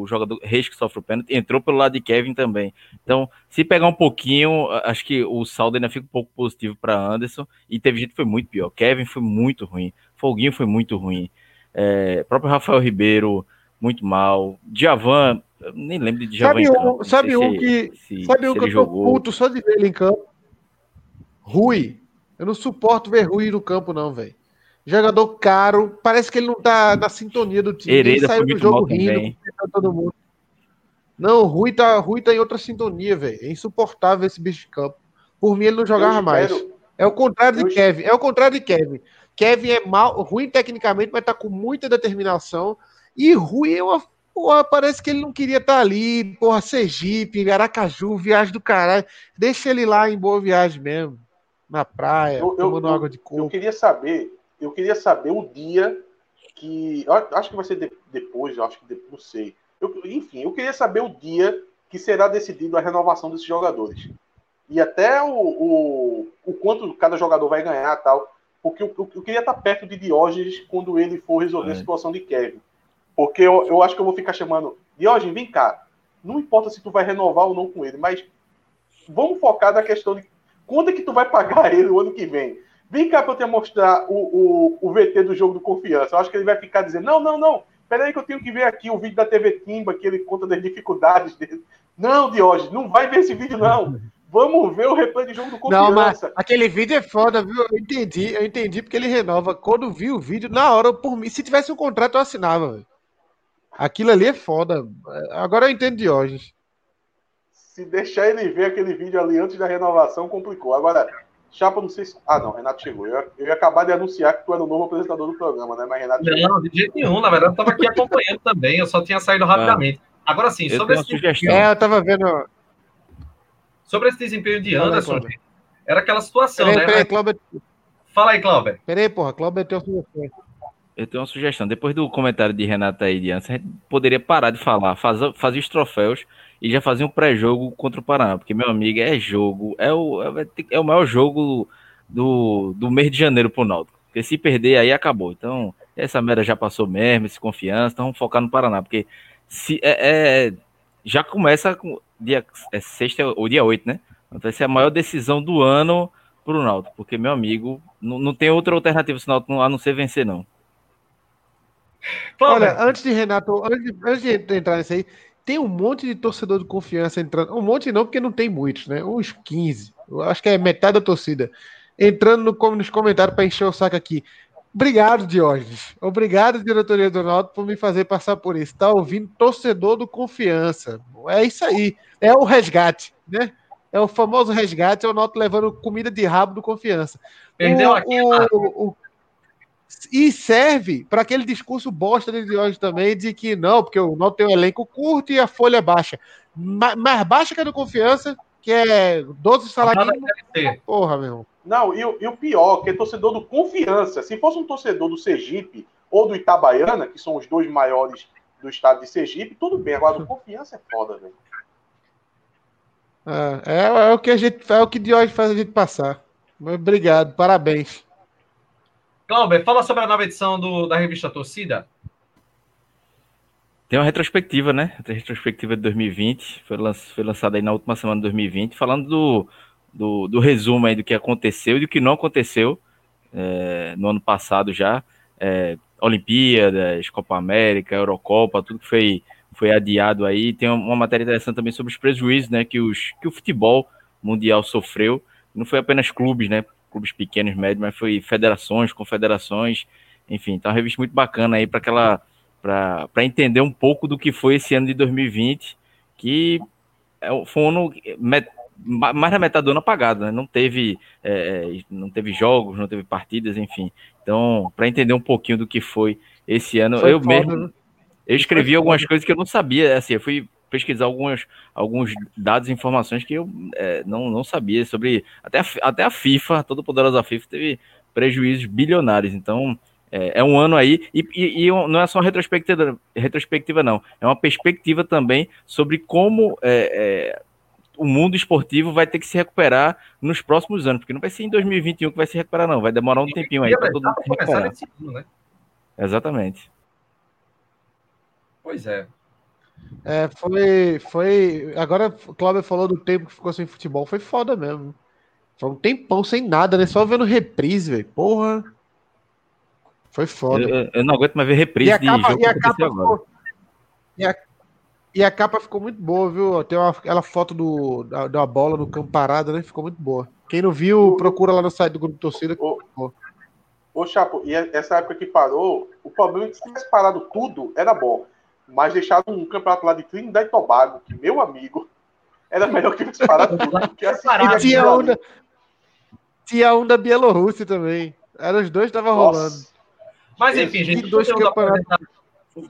o, jogador Reis que sofre o pênalti entrou pelo lado de Kevin também. Então, se pegar um pouquinho, acho que o saldo ainda fica um pouco positivo para Anderson. E teve gente que foi muito pior. Kevin foi muito ruim. Foguinho foi muito ruim. É, próprio Rafael Ribeiro, muito mal. Djavan, nem lembro de Djavan sabe Um, sabe um que, se, sabe um que eu tô jogou. puto só de ver ele em campo? Rui. Eu não suporto ver Rui no campo, não, velho. Jogador caro, parece que ele não tá na sintonia do time. Hereda ele saiu do jogo rindo, todo mundo. Não, Rui tá, Rui tá em outra sintonia, velho. É insuportável esse bicho de campo. Por mim, ele não jogava mais. É o contrário de Kevin. É o contrário de Kevin. Kevin é mal, ruim tecnicamente, mas tá com muita determinação. E Rui é uma. Porra, parece que ele não queria estar tá ali. Porra, Sergipe, Aracaju, viagem do caralho. Deixa ele lá em boa viagem mesmo. Na praia, eu, tomando eu, água de coco. Eu queria saber eu queria saber o dia que. Acho que vai ser de, depois, acho que não sei. Eu, enfim, eu queria saber o dia que será decidido a renovação desses jogadores. E até o, o, o quanto cada jogador vai ganhar tal. Porque eu, eu, eu queria estar perto de Diógenes quando ele for resolver é. a situação de Kevin. Porque eu, eu acho que eu vou ficar chamando. Diógenes, vem cá. Não importa se tu vai renovar ou não com ele, mas vamos focar na questão de quando é que tu vai pagar *laughs* ele o ano que vem. Vem cá para eu te mostrar o, o, o VT do jogo do Confiança. Eu acho que ele vai ficar dizendo: não, não, não. Peraí que eu tenho que ver aqui o vídeo da TV Timba, que ele conta das dificuldades dele. Não, Diógenes, não vai ver esse vídeo, não. Vamos ver o replay de jogo do Confiança. Não, mas aquele vídeo é foda, viu? Eu entendi, eu entendi porque ele renova. Quando vi o vídeo, na hora, por mim, se tivesse um contrato, eu assinava. Véio. Aquilo ali é foda. Agora eu entendo Diógenes. Se deixar ele ver aquele vídeo ali antes da renovação, complicou. Agora, Chapa, não sei se. Ah, não, Renato chegou. Eu ia, eu ia acabar de anunciar que tu era o novo apresentador do programa, né? Mas Renato. Não, chegou. de jeito nenhum. Na verdade, eu estava aqui acompanhando *laughs* também. Eu só tinha saído rapidamente. Ah, Agora sim, sobre esse. Desempenho... É, eu estava vendo. Sobre esse desempenho de Anderson, Fala, era aquela situação, peraí, né? Peraí, Cláudio... Fala aí, Cláudio. Peraí, porra, Cláudio tem sugestão. eu tenho uma sugestão. Depois do comentário de Renata e de antes, a gente poderia parar de falar, fazer, fazer os troféus e já fazer um pré-jogo contra o Paraná, porque, meu amigo, é jogo, é o, é, é o maior jogo do, do mês de janeiro pro Náutico. Porque se perder, aí acabou. Então, essa merda já passou mesmo, esse confiança, então vamos focar no Paraná, porque se é, é já começa com dia é sexta ou dia 8, né? Então, vai ser a maior decisão do ano pro Náutico, porque, meu amigo, não, não tem outra alternativa a não ser vencer, não. Olha, antes de Renato, antes, antes de entrar nisso aí, tem um monte de torcedor de confiança entrando. Um monte não, porque não tem muitos, né? Uns 15. Eu acho que é metade da torcida. Entrando no, nos comentários para encher o saco aqui. Obrigado, Diógenes. Obrigado, diretoria do Náutico, por me fazer passar por isso. Tá ouvindo torcedor do confiança. É isso aí. É o resgate, né? É o famoso resgate, é o Náutico levando comida de rabo do confiança. Perdeu o, aqui, o, o, e serve para aquele discurso bosta de hoje também, de que não, porque o Náutico tem um elenco curto e a folha é baixa. Mais baixa que a do Confiança, que é 12 salários. Porra, meu. Não, e, e, o pior, que é torcedor do Confiança. Se fosse um torcedor do Sergipe ou do Itabaiana, que são os dois maiores do estado de Sergipe, tudo bem. Agora, do Confiança é foda, velho. É, é, é, o que a gente é o que de hoje faz a gente passar. Obrigado, parabéns. Glauber, fala sobre a nova edição do, da revista Torcida. Tem uma retrospectiva, né? A retrospectiva de 2020, foi, lanç, foi lançada aí na última semana de 2020, falando do, do, do, resumo aí do que aconteceu e do que não aconteceu é, no ano passado já. É, Olimpíadas, Copa América, Eurocopa, tudo que foi, foi adiado aí. Tem uma matéria interessante também sobre os prejuízos né, que, os, que o futebol mundial sofreu. Não foi apenas clubes, né? Clubes pequenos, médios, mas foi federações, confederações, enfim. Então, uma revista muito bacana aí para aquela para entender um pouco do que foi esse ano de 2020, que é foi um ano met, mais da metade do ano apagado, né? Não teve, é, não teve jogos, não teve partidas, enfim. Então, para entender um pouquinho do que foi esse ano, foi eu foda, mesmo né? eu escrevi algumas coisas que eu não sabia, assim, eu fui pesquisar alguns, alguns dados e informações que eu é, não, não sabia sobre. Até a, até a FIFA, toda poderosa FIFA, teve prejuízos bilionários. Então, é, é um ano aí, e, e, e, não é só uma retrospectiva, retrospectiva, não. É uma perspectiva também sobre como é, é, o mundo esportivo vai ter que se recuperar nos próximos anos, porque não vai ser em 2021 que vai se recuperar, não. Vai demorar um tempinho aí para todo mundo se recuperar. Ano, né? Exatamente. Pois é. É, foi, foi. Agora o Cláudio falou do tempo que ficou sem futebol. Foi foda mesmo. Foi um tempão sem nada, né? Só vendo reprise, velho. Porra. Foi foda. Eu, eu, não aguento mais ver reprise e a capa, jogo e a capa ficou, e, a, e a, capa ficou muito boa, viu? Tem uma, aquela foto do, da, da bola no campo parada, né? Ficou muito boa. Quem não viu, procura lá no site do grupo torcida. Ô, ô Chapo, e essa época que parou, o problema é que se tivesse parado tudo, era bom mas deixaram um campeonato lá de Trinidad e Tobago, que, meu amigo, era melhor que disparar tudo. Porque e tinha um, da, tinha um da Bielorrússia também. Eram os dois que estavam rolando. Mas enfim, gente, dois o, conteúdo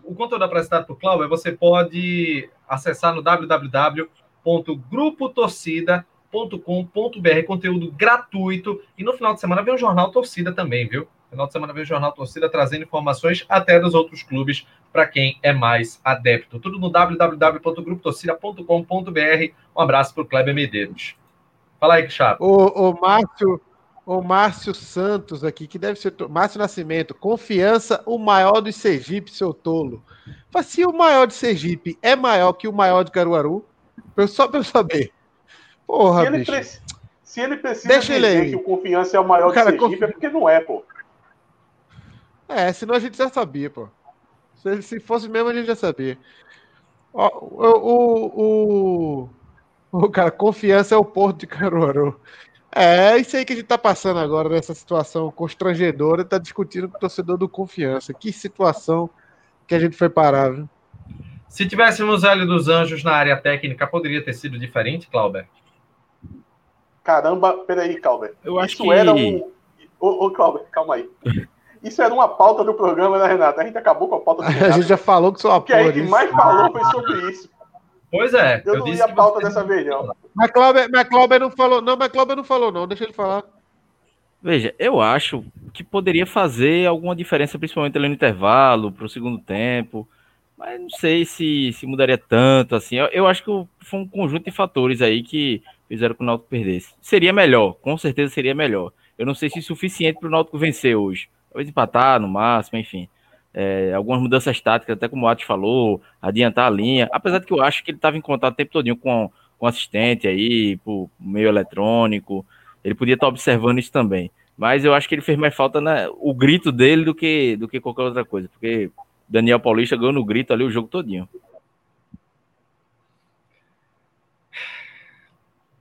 o conteúdo apresentado por Cláudio você pode acessar no www.grupotorcida.com.br, conteúdo gratuito. E no final de semana vem o Jornal Torcida também, viu? Final de semana vem o Jornal Torcida trazendo informações até dos outros clubes para quem é mais adepto. Tudo no www.grupotorcida.com.br. Um abraço para o Kleber Medeiros. Fala aí, Chapo. O, o Márcio. O Márcio Santos aqui, que deve ser. Márcio Nascimento, confiança, o maior de Sergipe, seu tolo. Mas se o maior de Sergipe é maior que o maior de Caruaru, só para eu saber. Porra, se ele, bicho. se ele precisa Deixa dizer ele que o confiança é o maior o de Sergipe, confi... é porque não é, pô. É, senão a gente já sabia, pô. Se, se fosse mesmo, a gente já sabia. Ó, o, o, o, o, cara, confiança é o porto de Caruaru. É, é isso aí que a gente tá passando agora, nessa situação constrangedora, tá discutindo com o torcedor do confiança. Que situação que a gente foi parar, viu? Se tivéssemos Hélio dos Anjos na área técnica, poderia ter sido diferente, Clauber? Caramba, peraí, Clauber. Eu acho Isso que era um. Ô, ô Clauber, calma aí. *laughs* Isso era uma pauta do programa, né, Renato? A gente acabou com a pauta do Renato. *laughs* A gente já falou que sua pauta. que a gente mais falou foi sobre isso. Pois é. Eu, eu não li a pauta dessa vez, não. Mas Cláudio, mas Cláudio não falou, não, mas Cláudio não falou, não. Deixa ele falar. Veja, eu acho que poderia fazer alguma diferença, principalmente ali no intervalo, para o segundo tempo. Mas não sei se, se mudaria tanto assim. Eu, eu, acho que foi um conjunto de fatores aí que fizeram que o Náutico perdesse. Seria melhor, com certeza seria melhor. Eu não sei se é suficiente para o Náutico vencer hoje. Talvez empatar no máximo, enfim. É, algumas mudanças táticas, até como o Atos falou, adiantar a linha. Apesar de que eu acho que ele estava em contato o tempo todo com, com assistente aí, por meio eletrônico. Ele podia estar observando isso também. Mas eu acho que ele fez mais falta na, o grito dele do que, do que qualquer outra coisa. Porque Daniel Paulista ganhou no grito ali o jogo todinho.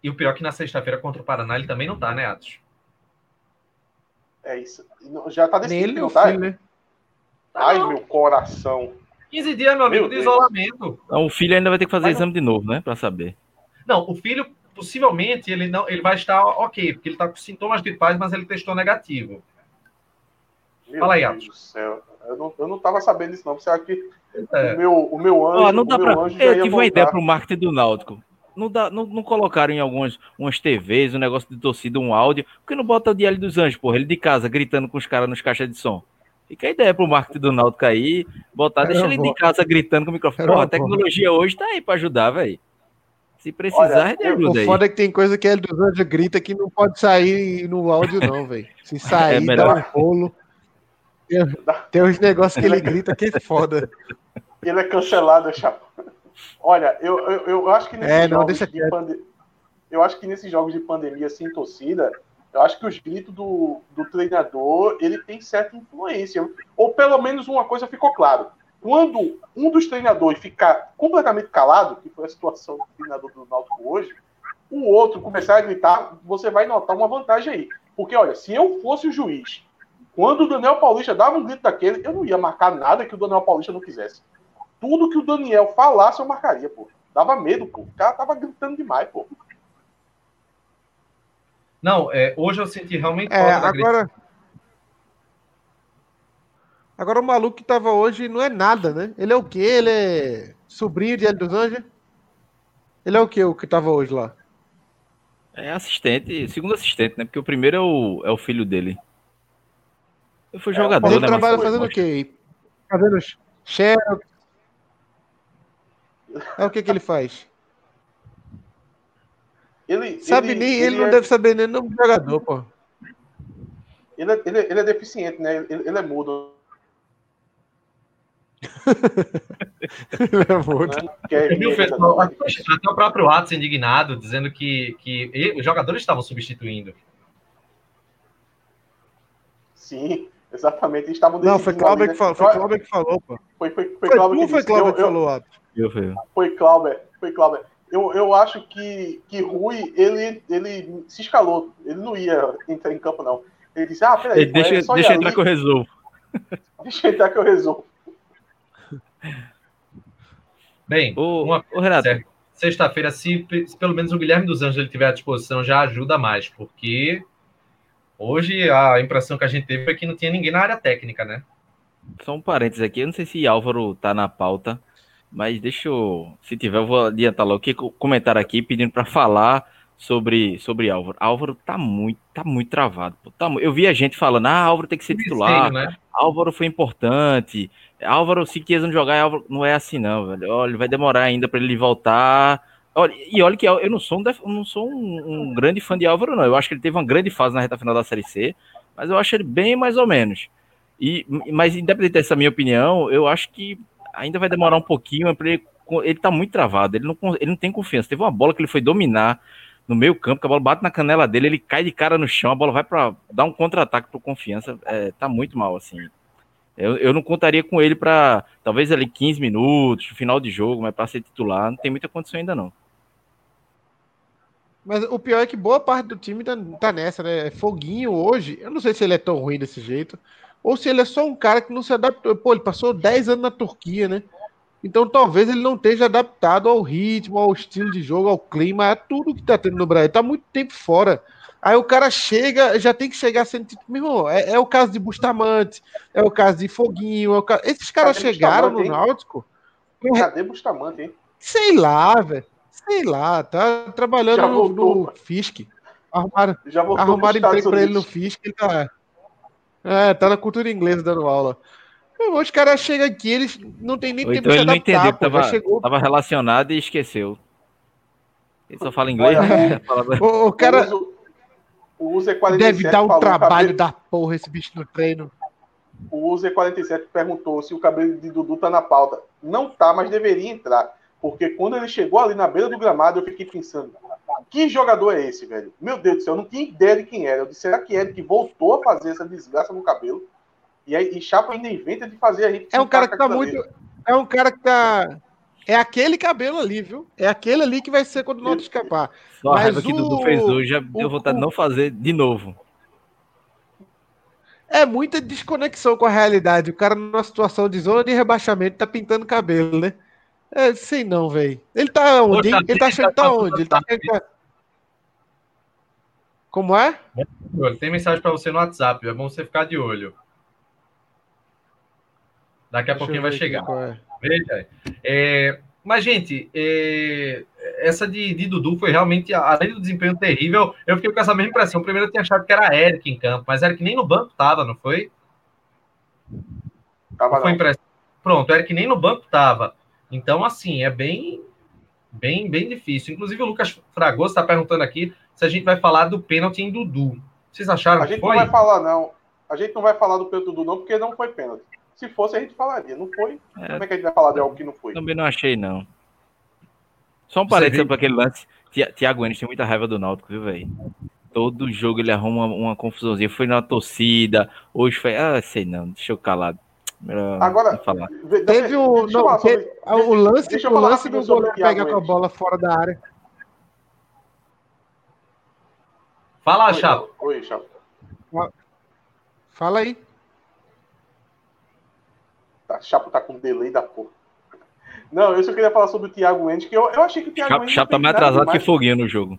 E o pior é que na sexta-feira contra o Paraná ele também não tá, né, Atos? É isso. Já tá decidido não tá? Filho, né? Ai, não. meu coração. 15 dias, meu amigo, meu de Deus. isolamento. Então, o filho ainda vai ter que fazer Mas exame não... de novo, né? Pra saber. Não, o filho possivelmente ele não ele vai estar ok, porque ele está com sintomas gripais, mas ele testou negativo. Meu Fala aí, Deus do céu. Eu não, eu não tava sabendo disso, não. Você que é. o, meu, o meu anjo. Oh, não dá pra... Eu tive uma ideia pro marketing do Náutico. Não, dá, não, não colocaram em algumas umas TVs, um negócio de torcida, um áudio. Por que não bota o Diário dos Anjos, porra? Ele de casa gritando com os caras nos caixas de som. Fica a ideia pro marketing do Náutico aí, botar, deixa ele de casa gritando com o microfone. Porra, a tecnologia hoje tá aí pra ajudar, velho. Se precisar, Olha, ajuda aí. O foda é que tem coisa que ele dos anjos grita que não pode sair no áudio, não, velho. Se *laughs* sair, é melhor. dá um rolo. Tem, tem uns negócios que ele grita que é foda. Ele é cancelado, chapa. Olha, eu, eu, eu acho que nesses é, não, jogos de pande... eu acho que nesses jogos de pandemia sem torcida, eu acho que os gritos do, do treinador ele tem certa influência. Ou pelo menos uma coisa ficou claro quando um dos treinadores ficar completamente calado, que foi a situação do treinador do Náutico hoje, o outro começar a gritar, você vai notar uma vantagem aí. Porque, olha, se eu fosse o juiz, quando o Daniel Paulista dava um grito daquele, eu não ia marcar nada que o Daniel Paulista não quisesse. Tudo que o Daniel falasse, eu marcaria, pô. Dava medo, pô. O cara tava gritando demais, pô. Não, é, hoje eu senti realmente é, agora, Agora o maluco que tava hoje não é nada, né? Ele é o quê? Ele é sobrinho de Hélio dos Anjos? Ele é o quê, o que tava hoje lá? É assistente, segundo assistente, né? Porque o primeiro é o, é o filho dele. Ele foi é, jogador, ele né? Ele trabalha fazendo o quê? Fazendo Xerox? É o que que ele faz? Ele, Sabe ele, nem, ele, ele não é... deve saber nem nome jogador, pô. Ele é, ele, ele é deficiente, né? Ele, ele é mudo. *laughs* Até o próprio Atos indignado, dizendo que, que os jogadores estavam substituindo. Sim, exatamente. Eles estavam Não, foi Cláudio que, falou, foi Cláudio que falou, pô. Foi, foi, foi, foi Cláudio que, foi que falou, Atos? Eu, eu, foi Cláudio, foi Cláudio. Eu, eu acho que, que Rui, ele, ele se escalou. Ele não ia entrar em campo, não. Ele disse, ah, peraí. deixa, é deixa entrar que eu resolvo. *laughs* *laughs* Deixa entrar que eu resolvo. Bem, o, uma, o Renato. Sexta-feira, se, se, pelo menos o Guilherme dos Anjos ele tiver à disposição, já ajuda mais, porque hoje a impressão que a gente teve foi que não tinha ninguém na área técnica, né? Só um parênteses aqui, eu não sei se Álvaro tá na pauta, mas deixa eu, se tiver, eu vou adiantar logo que comentário aqui pedindo para falar sobre, sobre Álvaro. Álvaro tá muito, tá muito travado. Tá, eu vi a gente falando, ah, Álvaro tem que ser titular, né? Álvaro foi importante. Álvaro, se quiser não jogar, Álvaro, não é assim não, velho. Olha, vai demorar ainda para ele voltar. Olha, e olha que eu não sou, um, não sou um, um, grande fã de Álvaro, não. Eu acho que ele teve uma grande fase na reta final da Série C, mas eu acho ele bem mais ou menos. E, mas independente dessa minha opinião, eu acho que ainda vai demorar um pouquinho para ele. Ele tá muito travado, ele não, ele não tem confiança. Teve uma bola que ele foi dominar no meio campo, que a bola bate na canela dele, ele cai de cara no chão, a bola vai para dar um contra-ataque pro confiança. É, tá muito mal, assim. Eu, eu não contaria com ele para talvez ali 15 minutos, final de jogo, mas para ser titular não tem muita condição ainda não. Mas o pior é que boa parte do time tá, tá nessa, né? Foguinho hoje, eu não sei se ele é tão ruim desse jeito, ou se ele é só um cara que não se adaptou. Pô, ele passou 10 anos na Turquia, né? Então talvez ele não esteja adaptado ao ritmo, ao estilo de jogo, ao clima, a tudo que tá tendo no Brasil. Tá muito tempo fora. Aí o cara chega, já tem que chegar sendo tipo, meu irmão, é, é, o caso de Bustamante, é o caso de Foguinho, é caso... esses caras Cadê chegaram no Náutico. Cadê Bustamante, hein? Sei lá, velho. Sei lá, tá trabalhando no, no Fisk. Arrumaram, arrumaram emprego pra ele no FIS, que ele tá. É, tá na cultura inglesa dando aula. Os caras chegam aqui, eles não tem nem Ou tempo então de ele adaptar, não entendeu, pô, tava, chegou... tava relacionado e esqueceu. Ele só fala inglês. né? *laughs* o, o, cara o Z47 deve dar um trabalho cabelo... da porra esse bicho no treino. O Z47 perguntou se o cabelo de Dudu tá na pauta. Não tá, mas deveria entrar. Porque quando ele chegou ali na beira do gramado, eu fiquei pensando: que jogador é esse, velho? Meu Deus do céu, eu não tinha ideia de quem era. Eu disse: será que é ele que voltou a fazer essa desgraça no cabelo? E, aí, e Chapa ainda inventa de fazer a gente. É um cara que tá muito. Dele. É um cara que tá. É aquele cabelo ali, viu? É aquele ali que vai ser quando o escapar. Só Mas a raiva o... que o Dudu fez hoje já deu vontade de não fazer de novo. É muita desconexão com a realidade. O cara, numa situação de zona de rebaixamento, tá pintando cabelo, né? É, sei não, velho. Ele tá onde? Poxa, ele tá achando que tá onde? Ele tá. Como é? Tem mensagem para você no WhatsApp, é bom você ficar de olho. Daqui a Deixa pouquinho vai chegar. É. Veja. É, mas, gente, é, essa de, de, Dudu foi realmente, além do desempenho terrível, eu fiquei com essa mesma impressão. Primeiro eu tinha achado que era Eric em campo, mas Eric nem no banco tava, não foi? Tava não. Foi impressão. Pronto, Eric nem no banco tava. Então, assim, é bem, bem, bem difícil. Inclusive, o Lucas Fragoso está perguntando aqui se a gente vai falar do pênalti em Dudu. Vocês acharam a que foi? A gente não vai falar, não. A gente não vai falar do pênalti do Dudu, não, porque não foi pênalti. Se fosse, a gente falaria. Não foi? É, Como é que a gente vai falar de algo que não foi? Também não achei, não. Só um parênteses para aquele lance. Tiago Enes tem muita raiva do Náutico, viu, velho? Todo jogo ele arruma uma, uma confusãozinha. Foi na torcida, hoje foi. Ah, sei não, deixa eu calado. Agora, falar. teve o, não, sobre, o lance, o lance do goleiro pegar com a bola fora da área. Fala, Oi, Chapo. Oi, Chapo. Fala aí. Tá, Chapo tá com delay da porra. Não, eu só queria falar sobre o Thiago Mendes, que eu, eu achei que o Thiago Chapo, Mendes. Chapo tá mais atrasado demais. que foguinho no jogo.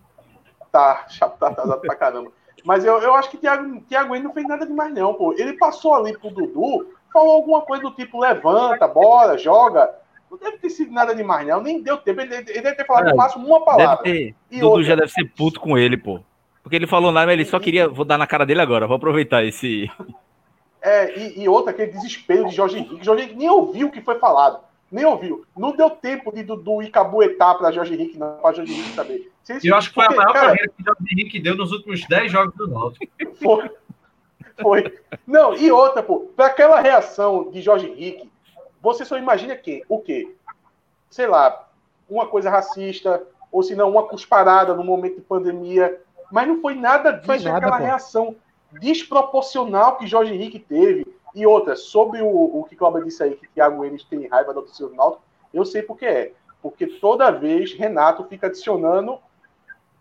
Tá, Chapo tá atrasado pra caramba. Mas eu, eu acho que o Thiago, Thiago Mendes não fez nada demais, não, pô. Ele passou ali pro Dudu falou alguma coisa do tipo: levanta, bora, joga. Não deve ter sido nada demais, não. Nem deu tempo. Ele, ele deve ter falado no máximo uma palavra. Deve ter, e Dudu outra. já deve ser puto com ele, pô. Porque ele falou nada, mas ele só queria. Vou dar na cara dele agora, vou aproveitar esse. É, e, e outra, aquele desespero de Jorge Henrique. Jorge Henrique nem ouviu o que foi falado. Nem ouviu. Não deu tempo de Dudu ir cabuetar para Jorge Henrique, não, para Jorge Henrique saber. Eu acho que foi a maior cara, carreira que Jorge Henrique deu nos últimos 10 jogos do Náutico. Foi. Foi. Não, e outra, pô, para aquela reação de Jorge Henrique, você só imagina que, o quê? Sei lá, uma coisa racista, ou se não, uma cusparada no momento de pandemia. Mas não foi nada disso, foi nada, aquela pô. reação desproporcional que Jorge Henrique teve. E outra, sobre o, o que Cláudio disse aí, que Thiago Enes tem raiva do torcedor do Náutico, eu sei por que é. Porque toda vez Renato fica adicionando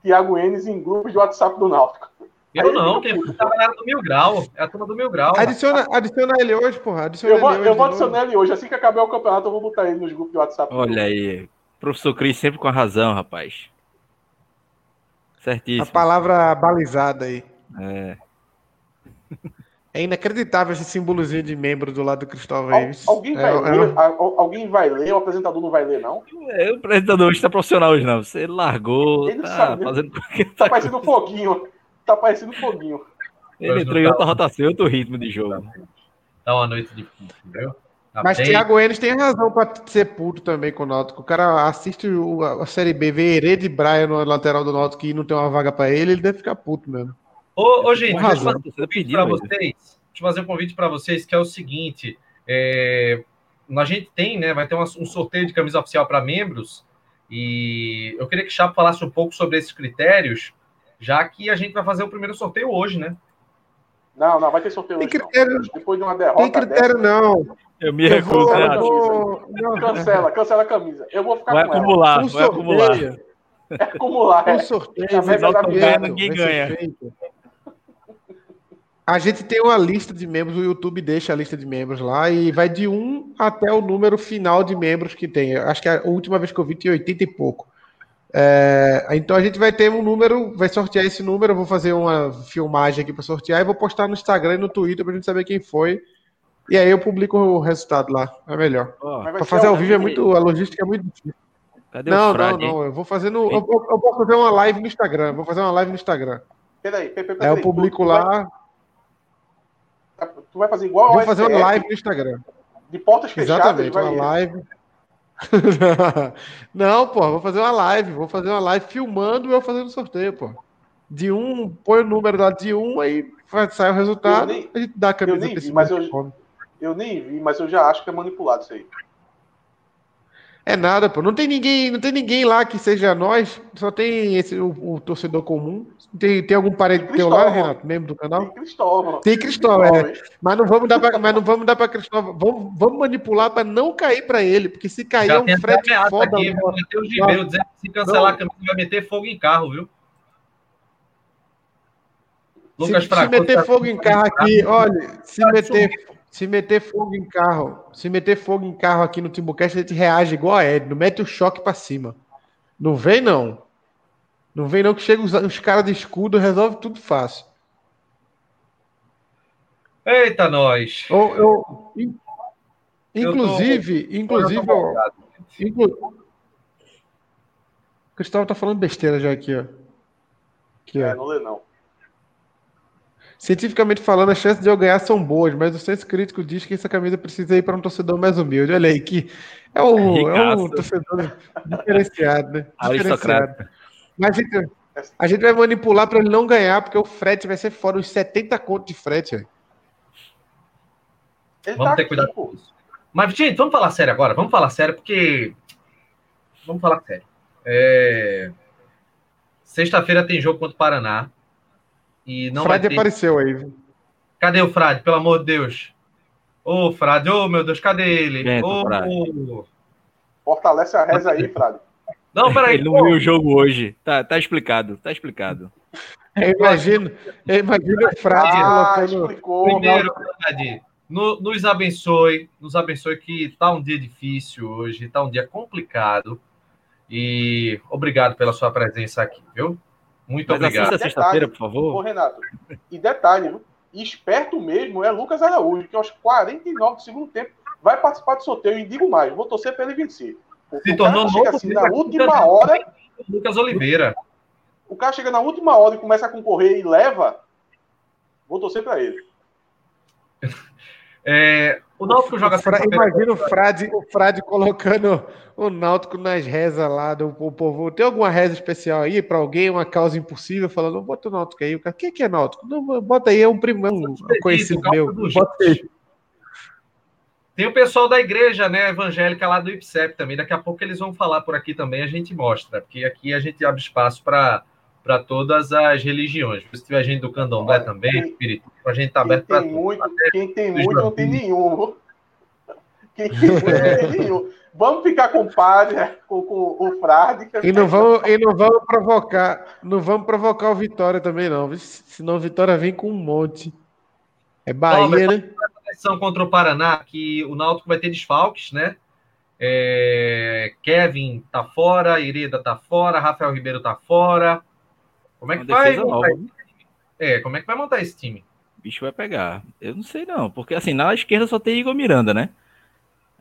Thiago Enes em grupos de WhatsApp do Náutico. Eu não, quem foi a galera do Mil Grau. É a turma do Mil Grau. Adiciona, adiciona ele hoje, porra. Adiciona eu vou, eu vou adicionar ele hoje. Assim que acabar o campeonato, eu vou botar ele nos grupos de WhatsApp. Olha aí. Professor Cris sempre com a razão, rapaz. Certíssimo. A palavra balizada aí. É. É inacreditável esse símbolozinho de membro do lado do Cristóvão Al, Alguém vai, é, ler, é... alguém vai ler? O apresentador não vai ler, não? É, o apresentador está profissional hoje, não. Você largou. Ele tá sabe. Fazendo... Tá parecendo um foguinho. Tá parecendo um foguinho. Ele entrou em outra rotação, outro ritmo de jogo. Tá uma noite difícil, entendeu? Tá Mas bem... Thiago Enes tem razão para ser puto também com o Náutico. O cara assiste o, a Série B, vê Herede Braia no lateral do Náutico e não tem uma vaga para ele, ele deve ficar puto mesmo. Ô, ô gente, deixa eu fazer um convite para vocês. Deixa eu fazer um convite para vocês que é o seguinte: é, a gente tem, né? Vai ter um sorteio de camisa oficial para membros. E eu queria que o Chapo falasse um pouco sobre esses critérios já que a gente vai fazer o primeiro sorteio hoje, né? Não, não, vai ter sorteio tem hoje. Critério, não. Depois de uma derrota. Tem critério, dessa, não. Eu me recuso. Cancela, cancela a camisa. Eu vou ficar vai com acumular, ela. Vai acumular. É acumular. É. Um sorteio. É, ninguém ganha. A gente tem uma lista de membros, o YouTube deixa a lista de membros lá e vai de 1 até o número final de membros que tem. Acho que a última vez que eu vi tinha 80 e pouco. É, então a gente vai ter um número, vai sortear esse número. Eu vou fazer uma filmagem aqui para sortear e vou postar no Instagram e no Twitter para a gente saber quem foi. E aí eu publico o resultado lá. É melhor. Oh, para fazer ao vivo é muito. A logística é muito difícil. Cadê não, não, não. Eu vou fazer no. Eu, eu, posso fazer uma live no Instagram. Vou fazer uma live no Instagram. Peraí, peraí, peraí. É, eu publico lá. Tu vai fazer igual Vou fazer uma live no Instagram. De portas fechadas? Exatamente, uma live. *laughs* Não, pô, vou fazer uma live. Vou fazer uma live filmando e eu fazendo sorteio, pô. De um, põe o número lá de um, aí sai o resultado, nem, a gente dá a camisa eu nem vi, mas eu, eu nem vi, mas eu já acho que é manipulado isso aí. É nada, pô. Não tem ninguém, não tem ninguém lá que seja nós. Só tem esse o, o torcedor comum. Tem, tem algum parente teu lá, Renato, membro do canal? Tem Cristóvão. Tem Cristóvão, é. Mas não vamos dar para, mas não vamos dar para Cristóvão. Vamos, vamos manipular para não cair para ele, porque se cair Já é um frete foda. Aqui, no... Matheus Ribeiro dizendo que se cancelar não. a camisa vai meter fogo em carro, viu? Lucas se, se meter fogo em carro aqui, olha, se meter se meter fogo em carro, se meter fogo em carro aqui no Timbucast, a gente reage igual a Ed, não mete o choque para cima. Não vem não. Não vem não que chega os, os caras de escudo, resolve tudo fácil. Eita, nós. Eu, eu, inclusive, eu tô, inclusive, eu inclu... Cristóvão tá falando besteira já aqui, ó. Aqui, é, ó. não lê não. Cientificamente falando, as chances de eu ganhar são boas, mas o senso crítico diz que essa camisa precisa ir para um torcedor mais humilde. Olha aí, que é um, é um torcedor diferenciado, né? *laughs* Diferenciado. Mas a gente, a gente vai manipular para ele não ganhar, porque o frete vai ser fora os 70 contos de frete. Vamos tá ter cuidado com isso. Mas, gente, vamos falar sério agora. Vamos falar sério, porque. Vamos falar sério. É... Sexta-feira tem jogo contra o Paraná. E não Frade ter... apareceu aí. Cadê o Frade, pelo amor de Deus? Ô, oh, Frade, ô, oh, meu Deus, cadê ele? Ô, oh, Fortalece a reza aí, Frade. Não, peraí. Ele não viu o jogo hoje. Tá, tá explicado, tá explicado. Eu imagino, eu imagino o Frade ah, colocando. Explicou, Primeiro, Frade, no, nos abençoe, nos abençoe que tá um dia difícil hoje, tá um dia complicado. E obrigado pela sua presença aqui, viu? Muito Mas obrigado. sexta-feira, por favor. Ô, Renato, e detalhe, esperto mesmo é Lucas Araújo, que aos 49 do segundo tempo vai participar do sorteio. E digo mais, vou torcer para ele vencer. Se tornou novo assim, na última hora. Lucas Oliveira. O cara chega na última hora e começa a concorrer e leva. Vou torcer para ele. *laughs* É, o Náutico joga Fra... Imagina o Frade, o Frade colocando o Náutico nas rezas lá do povo. Tem alguma reza especial aí para alguém, uma causa impossível, falando, bota o Náutico aí. O cara, quem que é Náutico? Não, bota aí, é um primo, é um conhecido meu. Tem o pessoal da igreja, né, evangélica lá do IPSEP também. Daqui a pouco eles vão falar por aqui também, a gente mostra, porque aqui a gente abre espaço para para todas as religiões. Se tiver gente do candomblé também, espírito, a gente está aberto para tudo. Quem tem muito não tem nenhum. Quem tem muito não tem nenhum. Vamos ficar com o padre, com, com o frade. E não vamos, e não vamos provocar, não vamos provocar o Vitória também não, senão o Vitória vem com um monte. É Bahia, não, né? São contra o Paraná que o Náutico vai ter desfalques, né? É, Kevin tá fora, Ireda tá fora, Rafael Ribeiro tá fora. Como é que vai montar esse É, como é que vai montar esse time? O bicho vai pegar. Eu não sei não, porque assim, na esquerda só tem Igor Miranda, né?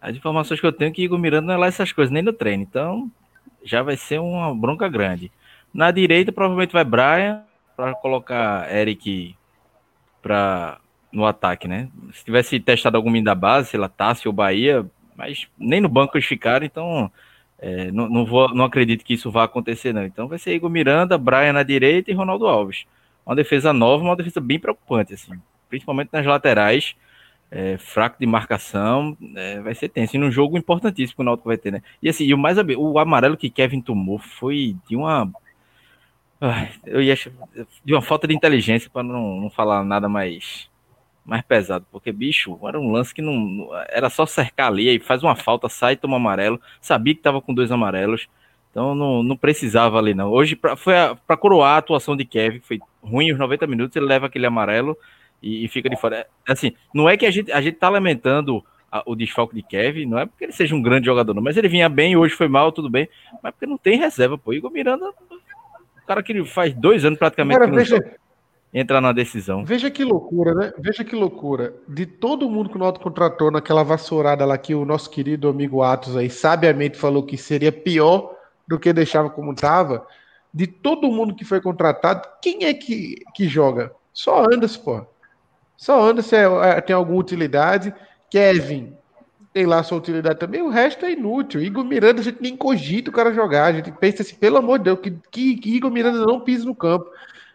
As informações que eu tenho é que Igor Miranda não é lá essas coisas, nem no treino. Então, já vai ser uma bronca grande. Na direita, provavelmente vai Brian, para colocar Eric pra, no ataque, né? Se tivesse testado algum da base, sei lá, Tassi ou Bahia, mas nem no banco eles ficaram, então é, não, não, vou, não acredito que isso vá acontecer, não. Então vai ser Igor Miranda, Brian na direita e Ronaldo Alves. Uma defesa nova, uma defesa bem preocupante, assim. Principalmente nas laterais é, fraco de marcação, é, vai ser tenso. E num jogo importantíssimo que o Náutico vai ter, né? E assim, e o mais o amarelo que Kevin tomou foi de uma eu ia de uma falta de inteligência para não, não falar nada mais mais pesado, porque bicho, era um lance que não era só cercar ali e faz uma falta, sai toma amarelo, sabia que estava com dois amarelos. Então não, não precisava ali não. Hoje pra, foi para coroar a atuação de Kevin, que foi ruim os 90 minutos, ele leva aquele amarelo e, e, fica de fora. É, assim, não é que a gente, a gente tá lamentando a, o desfalque de Kevin, não é porque ele seja um grande jogador, não, mas ele vinha bem, hoje foi mal, tudo bem, mas porque não tem reserva, pô. Igor Miranda, o cara que faz dois anos praticamente veja, entrar na decisão. Veja que loucura, né? Veja que loucura. De todo mundo que o Noto contratou naquela vassourada lá que o nosso querido amigo Atos aí sabiamente falou que seria pior do que deixava como estava, de todo mundo que foi contratado, quem é que, que joga? Só Anderson, pô. Só Anderson é, é, tem alguma utilidade. Kevin tem lá sua utilidade também. O resto é inútil. Igor Miranda, a gente nem cogita o cara jogar. A gente pensa assim, pelo amor de Deus, que, que, que Igor Miranda não pise no campo.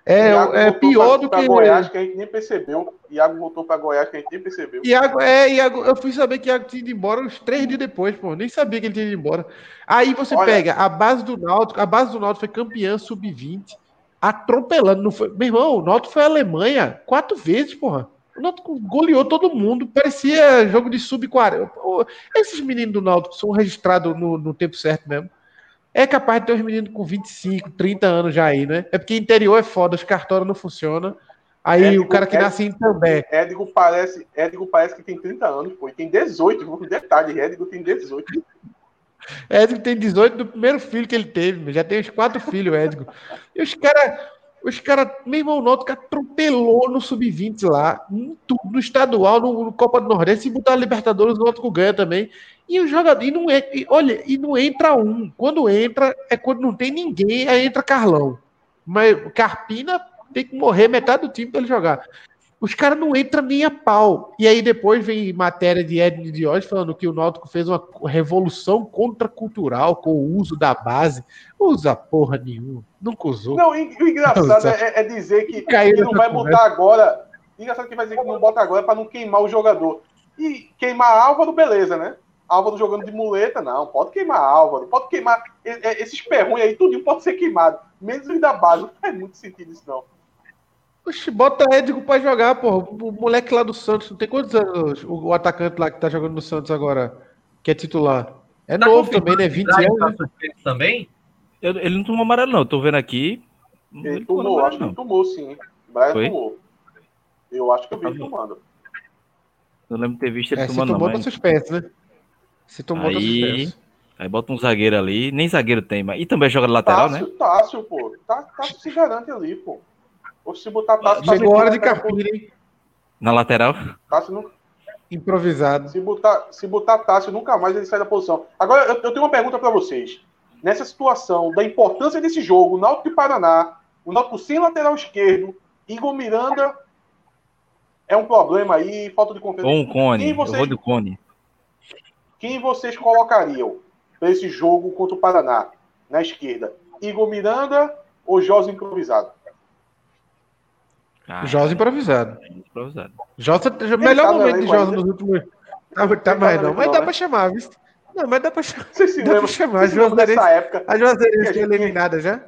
É, é pior do que. Goiás que a gente nem percebeu. Iago voltou para Goiás que a gente nem percebeu. Iago, é, Iago, eu fui saber que Iago tinha ido embora uns três dias depois, pô. Nem sabia que ele tinha ido embora. Aí você Olha, pega a base do Náutico, a base do Náutico foi campeã sub-20, atropelando. Não foi, meu irmão, o Náutico foi a Alemanha quatro vezes, porra. O Náutico goleou todo mundo, parecia jogo de sub-40. Esses meninos do Náutico são registrados no, no tempo certo mesmo. É capaz de ter uns meninos com 25, 30 anos já aí, né? É porque interior é foda, os cartórios não funcionam. Aí Édigo, o cara que nasce em também. Édigo parece, Édigo parece que tem 30 anos, pô. E tem 18, detalhe, Édigo tem 18. Édigo tem 18 do primeiro filho que ele teve, já tem uns quatro filhos, Édigo. E os caras, os caras, meu irmão, o que atropelou no Sub-20 lá, no estadual, no, no, Copa do Nordeste, e botar a Libertadores, o Náutico ganha também. E o jogador, e não é, e, olha, e não entra um. Quando entra, é quando não tem ninguém, aí entra Carlão. Mas Carpina tem que morrer metade do time para ele jogar. Os caras não entram nem a pau. E aí depois vem matéria de de hoje falando que o Náutico fez uma revolução contracultural com o uso da base. Usa porra nenhuma. Nunca usou. Não, o engraçado é, é, dizer que, que não vai botar agora. Engraçado que vai dizer que não bota agora para não queimar o jogador. E queimar Álvaro, beleza, né? Álvaro jogando de muleta, não. Pode queimar Álvaro. Pode queimar. Esses perrões aí, tudo pode ser queimado. Menos os da base. Não faz muito sentido isso, não. Oxe, bota Édigo pra jogar, pô. O moleque lá do Santos, não tem quantos anos o, atacante lá que tá jogando no Santos agora, que é titular? É tá novo também, né? 20 anos. Né? Também? Eu, ele não tomou amarelo, não. Eu tô vendo aqui. Ele, ele tomou, acho não. que tomou, sim. Brian Foi? tomou. Eu acho que eu vi ele tomando. Não lembro de ter visto ele é, tomando. Se tomou, não, tá suspenso, né? Se tomou, tá aí, tá suspenso. Aí bota um zagueiro ali, nem zagueiro tem, mas. E também joga de lateral, Tássio, né? Tássio, pô. Tássio se garante ali, pô. Ou se botar Tássio. Chegou a hora de hein? Na lateral? Tássio nunca. Improvisado. Se botar, se botar Tássio, nunca mais ele sai da posição. Agora, eu, eu tenho uma pergunta para vocês. Nessa situação da importância desse jogo, Náutico e Paraná, o Náutico sem lateral esquerdo, Igor Miranda é um problema aí, falta de confiança. Ou um cone, quem vocês, eu vou do cone. Quem vocês colocariam para esse jogo contra o Paraná, na esquerda? Igor Miranda ou José improvisado? Ah, Josa improvisado. improvisado. Josa, melhor momento de Josa nos últimos. Tá, tá mais não, mas dá pra chamar, viu? Não, mas dá pra chamar. Você se lembra, chamar. A Juazeirense, época, a Juazeirense foi eliminada já?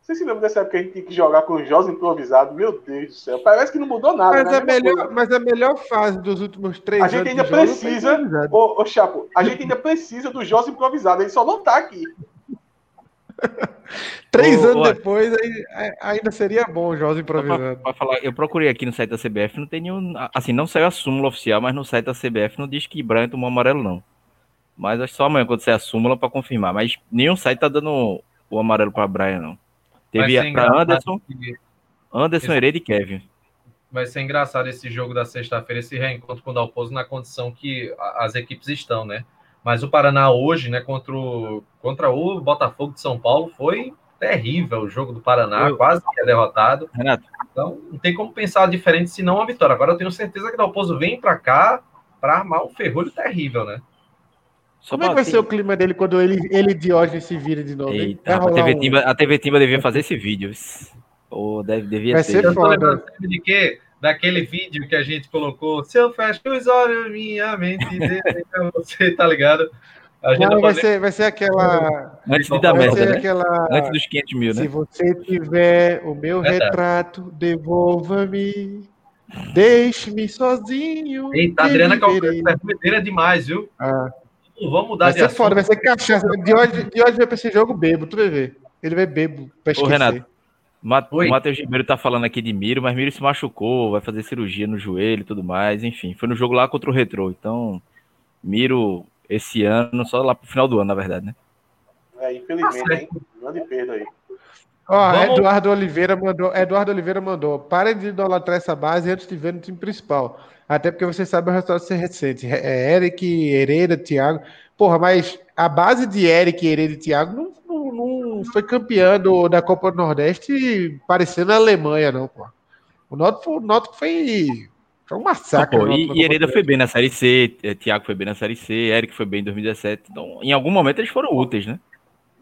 Você se lembra dessa época que a gente tinha que jogar com o Josa improvisado? Meu Deus do céu. Parece que não mudou nada. Mas, né? a, melhor, mas a melhor fase dos últimos três anos. A gente ainda precisa. Ô, ô, Chapo, a gente ainda precisa do Josa improvisado. Ele só não tá aqui. *laughs* Três ô, anos ô, depois ainda seria bom o Jorge improvisando. Pra, pra falar, eu procurei aqui no site da CBF, não tem nenhum. Assim, não saiu a súmula oficial, mas no site da CBF não diz que Brian tomou amarelo, não. Mas acho só amanhã quando sair a súmula para confirmar. Mas nenhum site tá dando o amarelo para Brian, não. Teve para Anderson, Anderson, Hereda e Kevin. Vai ser engraçado esse jogo da sexta-feira, esse reencontro com o Dalpozo na condição que as equipes estão, né? Mas o Paraná hoje, né, contra o, contra o Botafogo de São Paulo, foi terrível o jogo do Paraná, eu... quase que é derrotado. Renato. Então, não tem como pensar diferente se não a vitória. Agora eu tenho certeza que o Dalpozo vem para cá para armar um ferrolho terrível, né? Só como é que vai ser o clima dele quando ele, ele de hoje se vira de novo? Eita, a, TV um... Timba, a TV Timba devia fazer esse vídeo. Ou deve, devia vai ter. ser foda. De quê? Daquele vídeo que a gente colocou, se eu fecho os olhos, minha mente você, tá ligado? Não, vai, ser, vai ser aquela. Antes de dar merda, né? Aquela... Antes dos 500 mil, né? Se você tiver o meu é retrato, devolva-me. Deixe-me sozinho. Eita, Adriana Calcanteira é demais, viu? Ah. vamos mudar vai de ser assunto. foda, vai ser cachaça. De hoje, de hoje vai pra esse jogo bebo, tu vai ver. Ele vai bebo pra esquecer. Ô, Renato, o Matheus Ribeiro tá falando aqui de Miro, mas Miro se machucou, vai fazer cirurgia no joelho e tudo mais, enfim. Foi no jogo lá contra o Retro. Então, Miro, esse ano, só lá pro final do ano, na verdade, né? É, infelizmente, hein? Grande perda aí. Ó, Vamos... Eduardo Oliveira mandou, Eduardo Oliveira mandou, parem de idolatrar essa base antes de ver no time principal. Até porque você sabe o resultado ser recente. É Eric, Hereda, Thiago. Porra, mas a base de Eric, Hereda e Thiago não, não, foi campeão do, da Copa do Nordeste parecendo a Alemanha, não, pô. O Náutico foi, foi um massacre. Pô, e, e Hereda foi bem na Série C, eh, Thiago foi bem na Série C, Eric foi bem em 2017. Então, em algum momento eles foram úteis, né?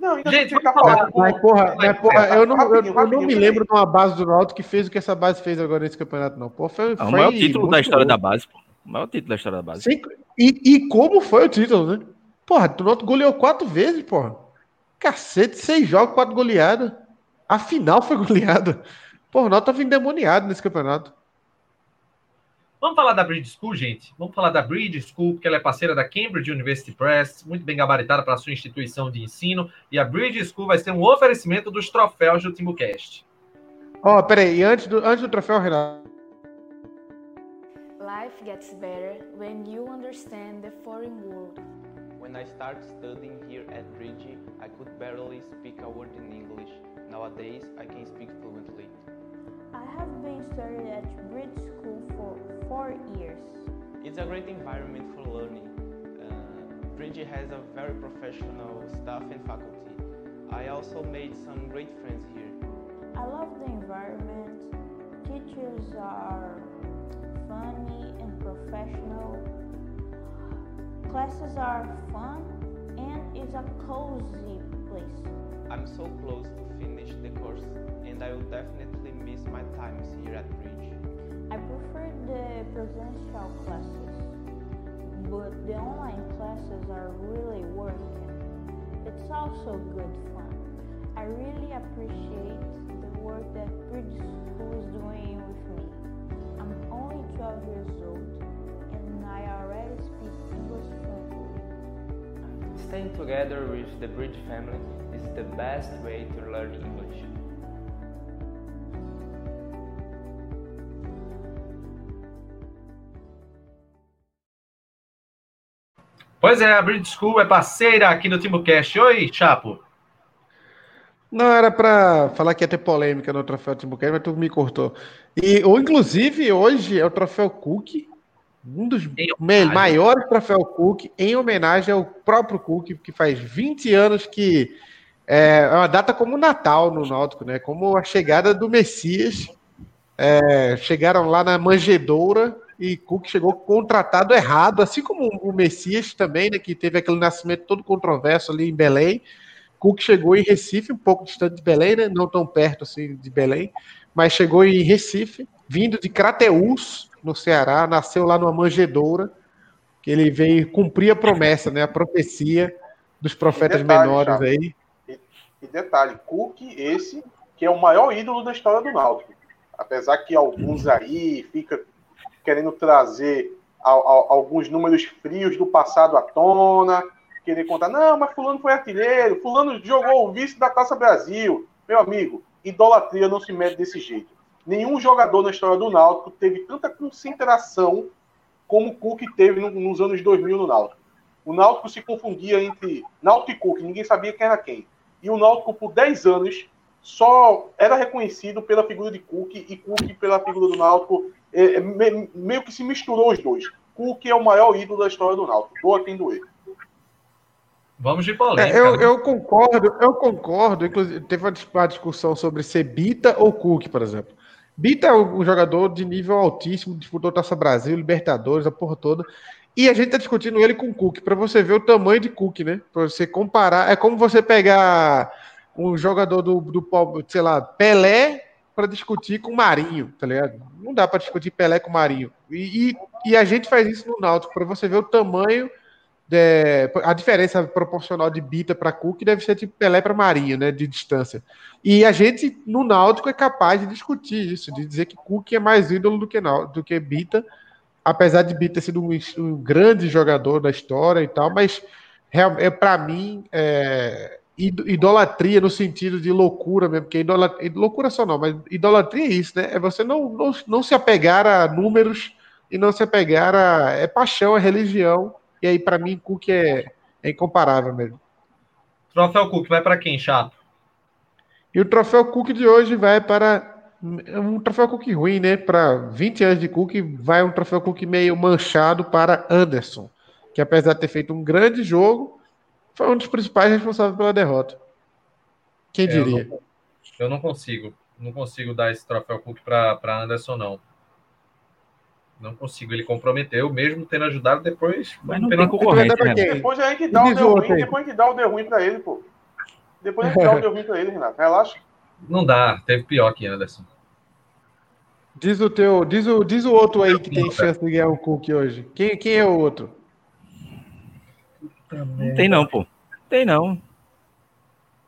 Não, gente, falando. Mas, porra, mas, porra eu não, eu, eu não me lembro de uma base do Náutico que fez o que essa base fez agora nesse campeonato, não. Pô, foi, foi o maior título da história da base, pô. O maior título da história da base. Sim, e, e como foi o título, né? Porra, o Náutico goleou quatro vezes, porra. Cacete, seis jogos, quatro goleadas. A final foi goleada. Porra, o Náutico tava endemoniado nesse campeonato. Vamos falar da Bridge School, gente? Vamos falar da Bridge School, porque ela é parceira da Cambridge University Press, muito bem gabaritada para a sua instituição de ensino. E a Bridge School vai ser um oferecimento dos troféus do TimbuCast. Ó, oh, peraí, antes do, antes do troféu, Renato. Life gets better when you understand the foreign world. When I started studying here at Bridge, I could barely speak a word in English. Nowadays, I can speak fluently. I have been studying at Bridge School for four years. It's a great environment for learning. Uh, Bridge has a very professional staff and faculty. I also made some great friends here. I love the environment. Teachers are funny and professional. Classes are fun and it's a cozy place. I'm so close to finish the course and I will definitely miss my times here at Bridge. I prefer the presential classes, but the online classes are really working. It's also good fun. I really appreciate the work that Bridge School is doing with me. I'm only 12 years Staying together with the Bridge family is the best way to learn English. Pois é, a Bridge School é parceira aqui no TimbuCast. Oi, Chapo. Não, era para falar que ia ter polêmica no troféu TimbuCast, mas tu me cortou. E, ou, inclusive, hoje é o troféu Cook, um dos maiores troféu Cook, em homenagem ao próprio Cook, que faz 20 anos que é, é uma data como o Natal no Náutico, né? Como a chegada do Messias. É, chegaram lá na manjedoura e Cook chegou contratado errado, assim como o Messias também, né, que teve aquele nascimento todo controverso ali em Belém. Cook chegou em Recife, um pouco distante de Belém, né, não tão perto assim de Belém, mas chegou em Recife, vindo de Crateús, no Ceará, nasceu lá numa manjedoura, que ele veio cumprir a promessa, né, a profecia dos profetas detalhe, menores aí. E, e detalhe, Cook esse que é o maior ídolo da história do Náutico. Apesar que alguns aí fica querendo trazer a, a, alguns números frios do passado à tona, querer contar, não, mas fulano foi artilheiro, fulano jogou o vice da Taça Brasil. Meu amigo, idolatria não se mede desse jeito. Nenhum jogador na história do Náutico teve tanta concentração como o Cook teve no, nos anos 2000 no Náutico. O Náutico se confundia entre Náutico e Cook, ninguém sabia quem era quem. E o Náutico, por 10 anos, só era reconhecido pela figura de Cook e Cook pela figura do Náutico é, é, meio que se misturou os dois. Cook é o maior ídolo da história do Náutico. Doa quem doer. Vamos de polêmica. É, eu, né? eu, concordo, eu concordo. Inclusive, teve uma discussão sobre ser Bita ou Cook, por exemplo. Bita é um jogador de nível altíssimo, disputou Taça Brasil, Libertadores, a porra toda. E a gente tá discutindo ele com Cook, para você ver o tamanho de Cook, né? Para você comparar. É como você pegar um jogador do, do sei lá, Pelé para discutir com Marinho, tá ligado? Não dá para discutir Pelé com Marinho. E, e, e, a gente faz isso no Náutico, para você ver o tamanho, de, a diferença proporcional de Bita para Cook deve ser de Pelé para Marinho, né, de distância. E a gente, no Náutico, é capaz de discutir isso, de dizer que Cook é mais ídolo do que, do que Bita, apesar de Bita ter sido um, um grande jogador da história e tal, mas é, para mim, é, idolatria no sentido de loucura mesmo, porque idolatria, loucura só não, mas idolatria é isso, né? É você não, não, não se apegar a números e não se apegar a. É paixão, é religião. E aí, para mim, Cook é, é incomparável mesmo. Troféu Cook vai para quem, chato? E o troféu Cook de hoje vai para. Um troféu Cook ruim, né? Para 20 anos de Cook, vai um troféu Cook meio manchado para Anderson, que apesar de ter feito um grande jogo, foi um dos principais responsáveis pela derrota. Quem É, eu diria? não- Eu não consigo. Não consigo dar esse troféu Cook para Anderson, não. Não consigo. Ele comprometeu, mesmo tendo ajudado depois. Mas não tem concorrente, pra né? quem? Depois a gente dá o deu ruim, aí. depois a gente dá o deu ruim pra ele, pô. Depois a gente dá o deu ruim pra ele, Renato. Relaxa. Não dá. Teve pior que Anderson. Diz o teu, diz o, diz o outro aí que tem chance de ganhar o Cook hoje. Quem, quem é o outro? Não tem não, pô. Tem não.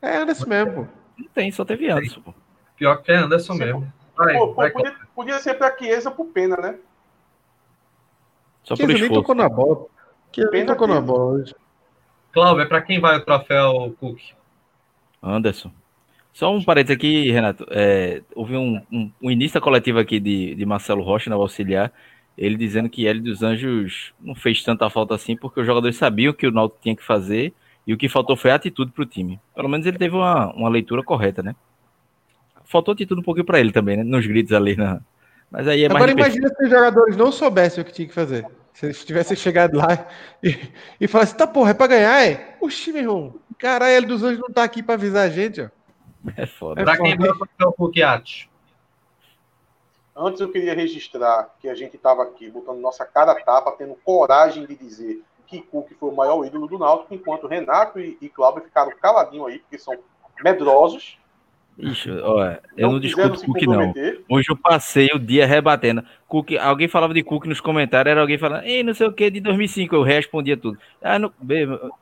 É Anderson mesmo, pô. Não tem, só teve Anderson, pô. Pior que é Anderson mesmo. Vai, Pô, vai, podia, podia ser pra Chiesa por pena, né? Só Que pelo nem tocou na bola. Que nem tocou na bola hoje. Cláudio, é para quem vai o troféu Cook? Anderson. Só um parênteses aqui, Renato. É, houve um, um, um início da coletiva aqui de, de Marcelo Rocha, no auxiliar, ele dizendo que Hélio dos Anjos não fez tanta falta assim, porque os jogadores sabiam o que o Náutico tinha que fazer e o que faltou foi atitude para o time. Pelo menos ele teve uma, uma leitura correta, né? Faltou atitude um pouquinho para ele também, né? Nos gritos ali. Na... Mas aí é mais Agora imagina se os jogadores não soubessem o que tinha que fazer. Se eles tivessem chegado lá *laughs* e, e falassem, tá porra, é pra ganhar, é? Oxi, meu irmão. Caralho, ele dos Anjos não tá aqui pra avisar a gente, ó. É foda. Para quem vai o Cook, Atos? Antes eu queria registrar que a gente estava aqui botando nossa cara a tapa, tendo coragem de dizer que Cook foi o maior ídolo do Náutico, enquanto Renato e, e Cláudio ficaram caladinhos aí, porque são medrosos. Ixi, ó, eu não quiseram discuto Cook, não. Hoje eu passei o dia rebatendo. Cook, alguém falava de Cook nos comentários, era alguém falando, ei, não sei o que, de 2005. Eu respondia tudo. Ah, não,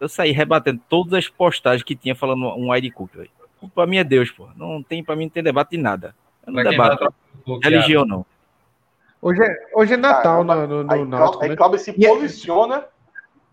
eu saí rebatendo todas as postagens que tinha falando um ai de Cook. velho. Pra mim é Deus, pô. Não tem, pra mim não tem debate de nada. Eu não Pra debato. Religião não. Hoje é, hoje é Natal Caramba. no, no, Aí, no Náutico, aí né? Cláudio se E é- posiciona.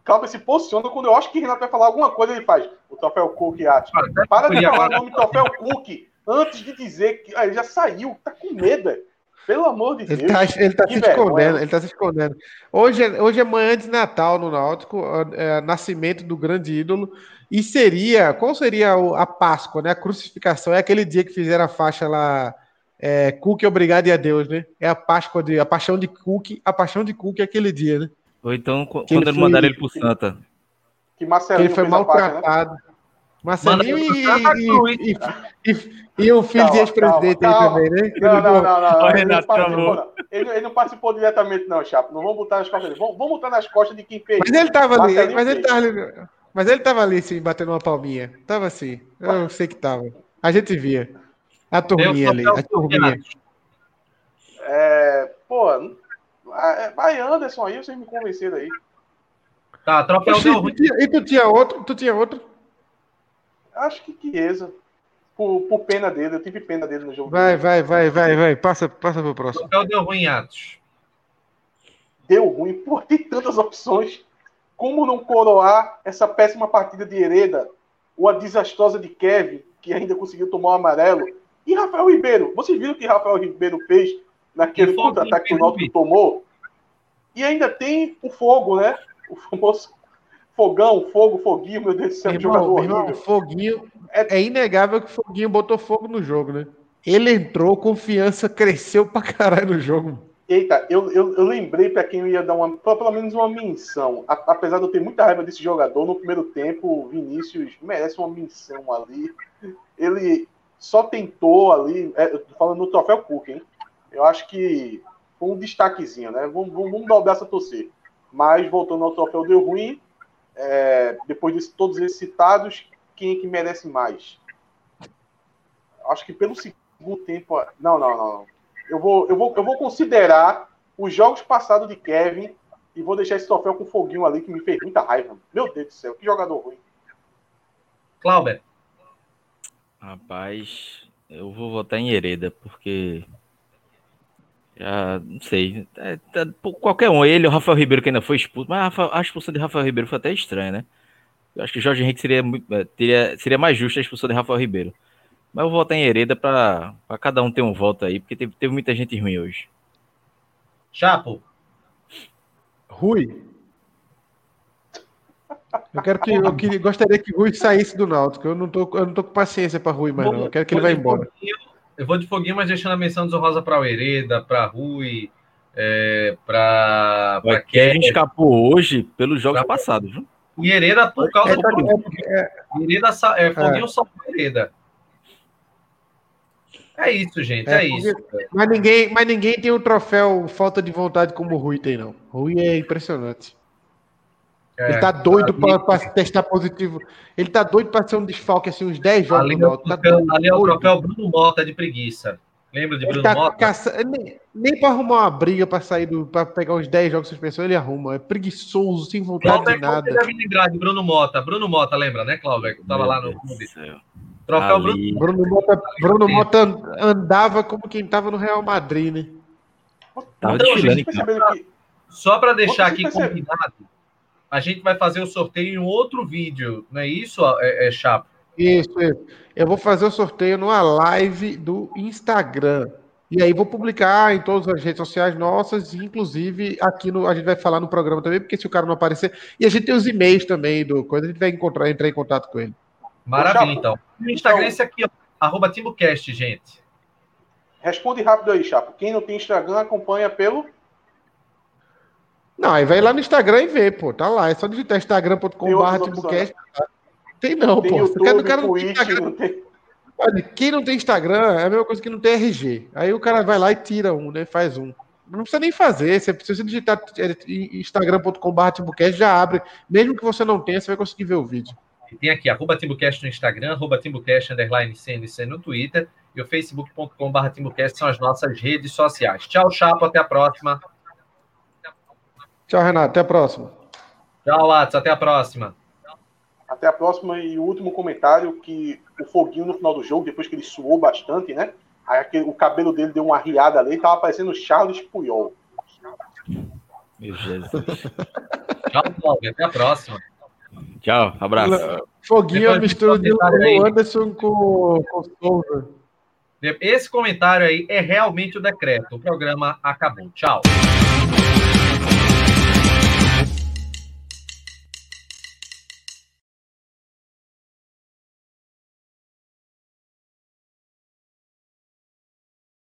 Cláudio se posiciona quando eu acho que Renato vai falar alguma coisa, ele faz o troféu Cook Ati. Para de falar o nome troféu Cook antes de dizer que. Ah, ele já saiu, tá com medo. velho. Pelo amor de Deus. Ele tá, ele tá se vergonha. escondendo, ele tá se escondendo. Hoje é, hoje é manhã de Natal no Náutico, é, nascimento do grande ídolo. E seria, qual seria o- a Páscoa, né? A crucificação. É aquele dia que fizeram a faixa lá, é, Cook, obrigado e a Deus, né? É a Páscoa, de, a paixão de Cook, a paixão de Cook é aquele dia, né? Ou então, Que quando ele mandaram ele pro Santa. Que Que Marcelinho ele foi fez a faixa, né? Marcelinho e, e, e, e, e o filho de ex-presidente aí também, né? Não, não, não, não. Ele, Renato, não participou. Ele, ele não participou diretamente, não, Chapo. Não vamos botar nas costas dele. Vamos, vamos botar nas costas de quem fez. Mas ele tava ali, Marcelinho mas ele tava ali, mas ele tava ali, sim, batendo uma palminha. Tava assim. Eu sei que tava. A gente via. A o turminha ali, a turminha. É, pô, é, vai Anderson aí, vocês me convenceram aí. Tá, troféu deu tu ruim. E tu tinha outro? Tu tinha outro? Acho que Chiesa. Por, por pena dele, eu tive pena dele no jogo. Vai, vai, vai, vai, vai. Passa, passa pro próximo. Troféu deu ruim, Atos. Deu ruim, pô, tem tantas opções. Como não coroar essa péssima partida de Hereda? Ou a desastrosa de Kevin, que ainda conseguiu tomar o amarelo? E Rafael Ribeiro? Vocês viram o que Rafael Ribeiro fez naquele contra-ataque que o. Náutico tomou? E ainda tem o fogo, né? O famoso fogão, fogo, foguinho, meu Deus do céu, Irmão, jogador irmão, horrível. Foguinho. É inegável que Foguinho botou fogo no jogo, né? Ele entrou, confiança cresceu pra caralho no jogo. Eita, eu, eu, eu lembrei para quem eu ia dar uma, pelo menos uma menção. A- apesar de eu ter muita raiva desse jogador, no primeiro tempo, o Vinícius merece uma menção ali. Ele só tentou ali, é, eu tô falando no troféu Cook, hein? Eu acho que foi um destaquezinho, né? Vamos, vamos, vamos dar o braço a torcer. Mas, voltando ao troféu deu ruim, é, depois de todos esses citados, quem é que merece mais? Acho que pelo segundo tempo. Não, não, não. Eu vou, eu vou, eu vou considerar os jogos passados de Kevin e vou deixar esse troféu com o foguinho ali que me fez muita raiva. Meu Deus do céu, que jogador ruim. Cláudio. Rapaz, eu vou votar em Hereda, porque. Já não sei. É, tá- qualquer um, ele, o Rafael Ribeiro, que ainda foi expulso, mas a, Rafa- a expulsão de Rafael Ribeiro foi até estranha, né? Eu acho que Jorge Henrique seria, muito- eh, teria, seria mais justo a expulsão de Rafael Ribeiro. Mas eu vou votar em Hereda pra, pra cada um ter um voto aí, porque teve, teve muita gente ruim hoje. Chapo. Rui. Eu quero que eu queria, gostaria que Rui saísse do Náutico. Eu não tô, eu não tô com paciência para Rui mais não. Eu quero que ele vá embora. Foguinho- Eu vou de foguinho, mas deixando a menção desonrosa para o Hereda, para Rui, é, para para Kevin Kevin. escapou hoje pelos jogos Pra- passados, viu? E Hereda por causa É, tá- do Hereda, sa- é, foguinho É. só Hereda. É isso, gente, é, é isso. Mas ninguém, mas ninguém tem o um troféu falta de vontade como o Rui tem, não. O Rui é impressionante. É, ele tá doido para testar positivo. Ele tá doido para ser um desfalque, assim, uns 10 jogos. Ali, é, tá ali é o troféu Bruno Mota de preguiça. Lembra de Bruno tá Mota? Caça... Nem, nem para arrumar uma briga para sair do. para pegar uns 10 jogos de suspensão, ele arruma. É preguiçoso, sem vontade Cláudio, de nada. Você deve lembrar de Bruno Mota. Bruno Mota, lembra, né, Cláudio? Tava Meu lá no clube. Troféu Bruno, Bruno Mota. Bruno Mota andava como quem tava no Real Madrid, né? Tava então, gente, que... Só para deixar aqui combinado, a gente vai fazer o sorteio em outro vídeo, não é isso, é, é Chapo? Isso, isso. Eu vou fazer o sorteio numa live do Instagram. E aí vou publicar em todas as redes sociais nossas, inclusive aqui no. A gente vai falar no programa também, porque se o cara não aparecer. E a gente tem os e-mails também do coisa, a gente vai encontrar, entrar em contato com ele. Maravilha, então. O Instagram é esse aqui, ó, arroba TimbuCast, gente. Responde rápido aí, Chapo. Quem não tem Instagram, acompanha pelo. Não, aí vai lá no Instagram e vê, pô. Tá lá. É só digitar instagram.com.br TimbuCast. Tem não, tem pô. YouTube, o cara, não tem Instagram. Não tem... Olha, quem não tem Instagram é a mesma coisa que não tem RG. Aí o cara vai lá e tira um, né? Faz um. Não precisa nem fazer. Você precisa digitar é, instagram.com.br Timbucast, já abre. Mesmo que você não tenha, você vai conseguir ver o vídeo. tem aqui, arroba Timbucast no Instagram, arroba Timbucast, underline CNC no Twitter e o facebook.com.br Timbucast são as nossas redes sociais. Tchau, Chapo, até a próxima. Tchau, Renato, até a próxima. Tchau, Watson, até a próxima. Até a próxima e o último comentário que o Foguinho no final do jogo, depois que ele suou bastante, né? Aí aquele, o cabelo dele deu uma riada ali, tava parecendo Charles Puyol. Meu Jesus. *laughs* Tchau, Cláudio. Até a próxima. Tchau, abraço. Foguinho é mistura de o Anderson com, com Souza. Esse comentário aí é realmente o decreto. O programa acabou. Tchau.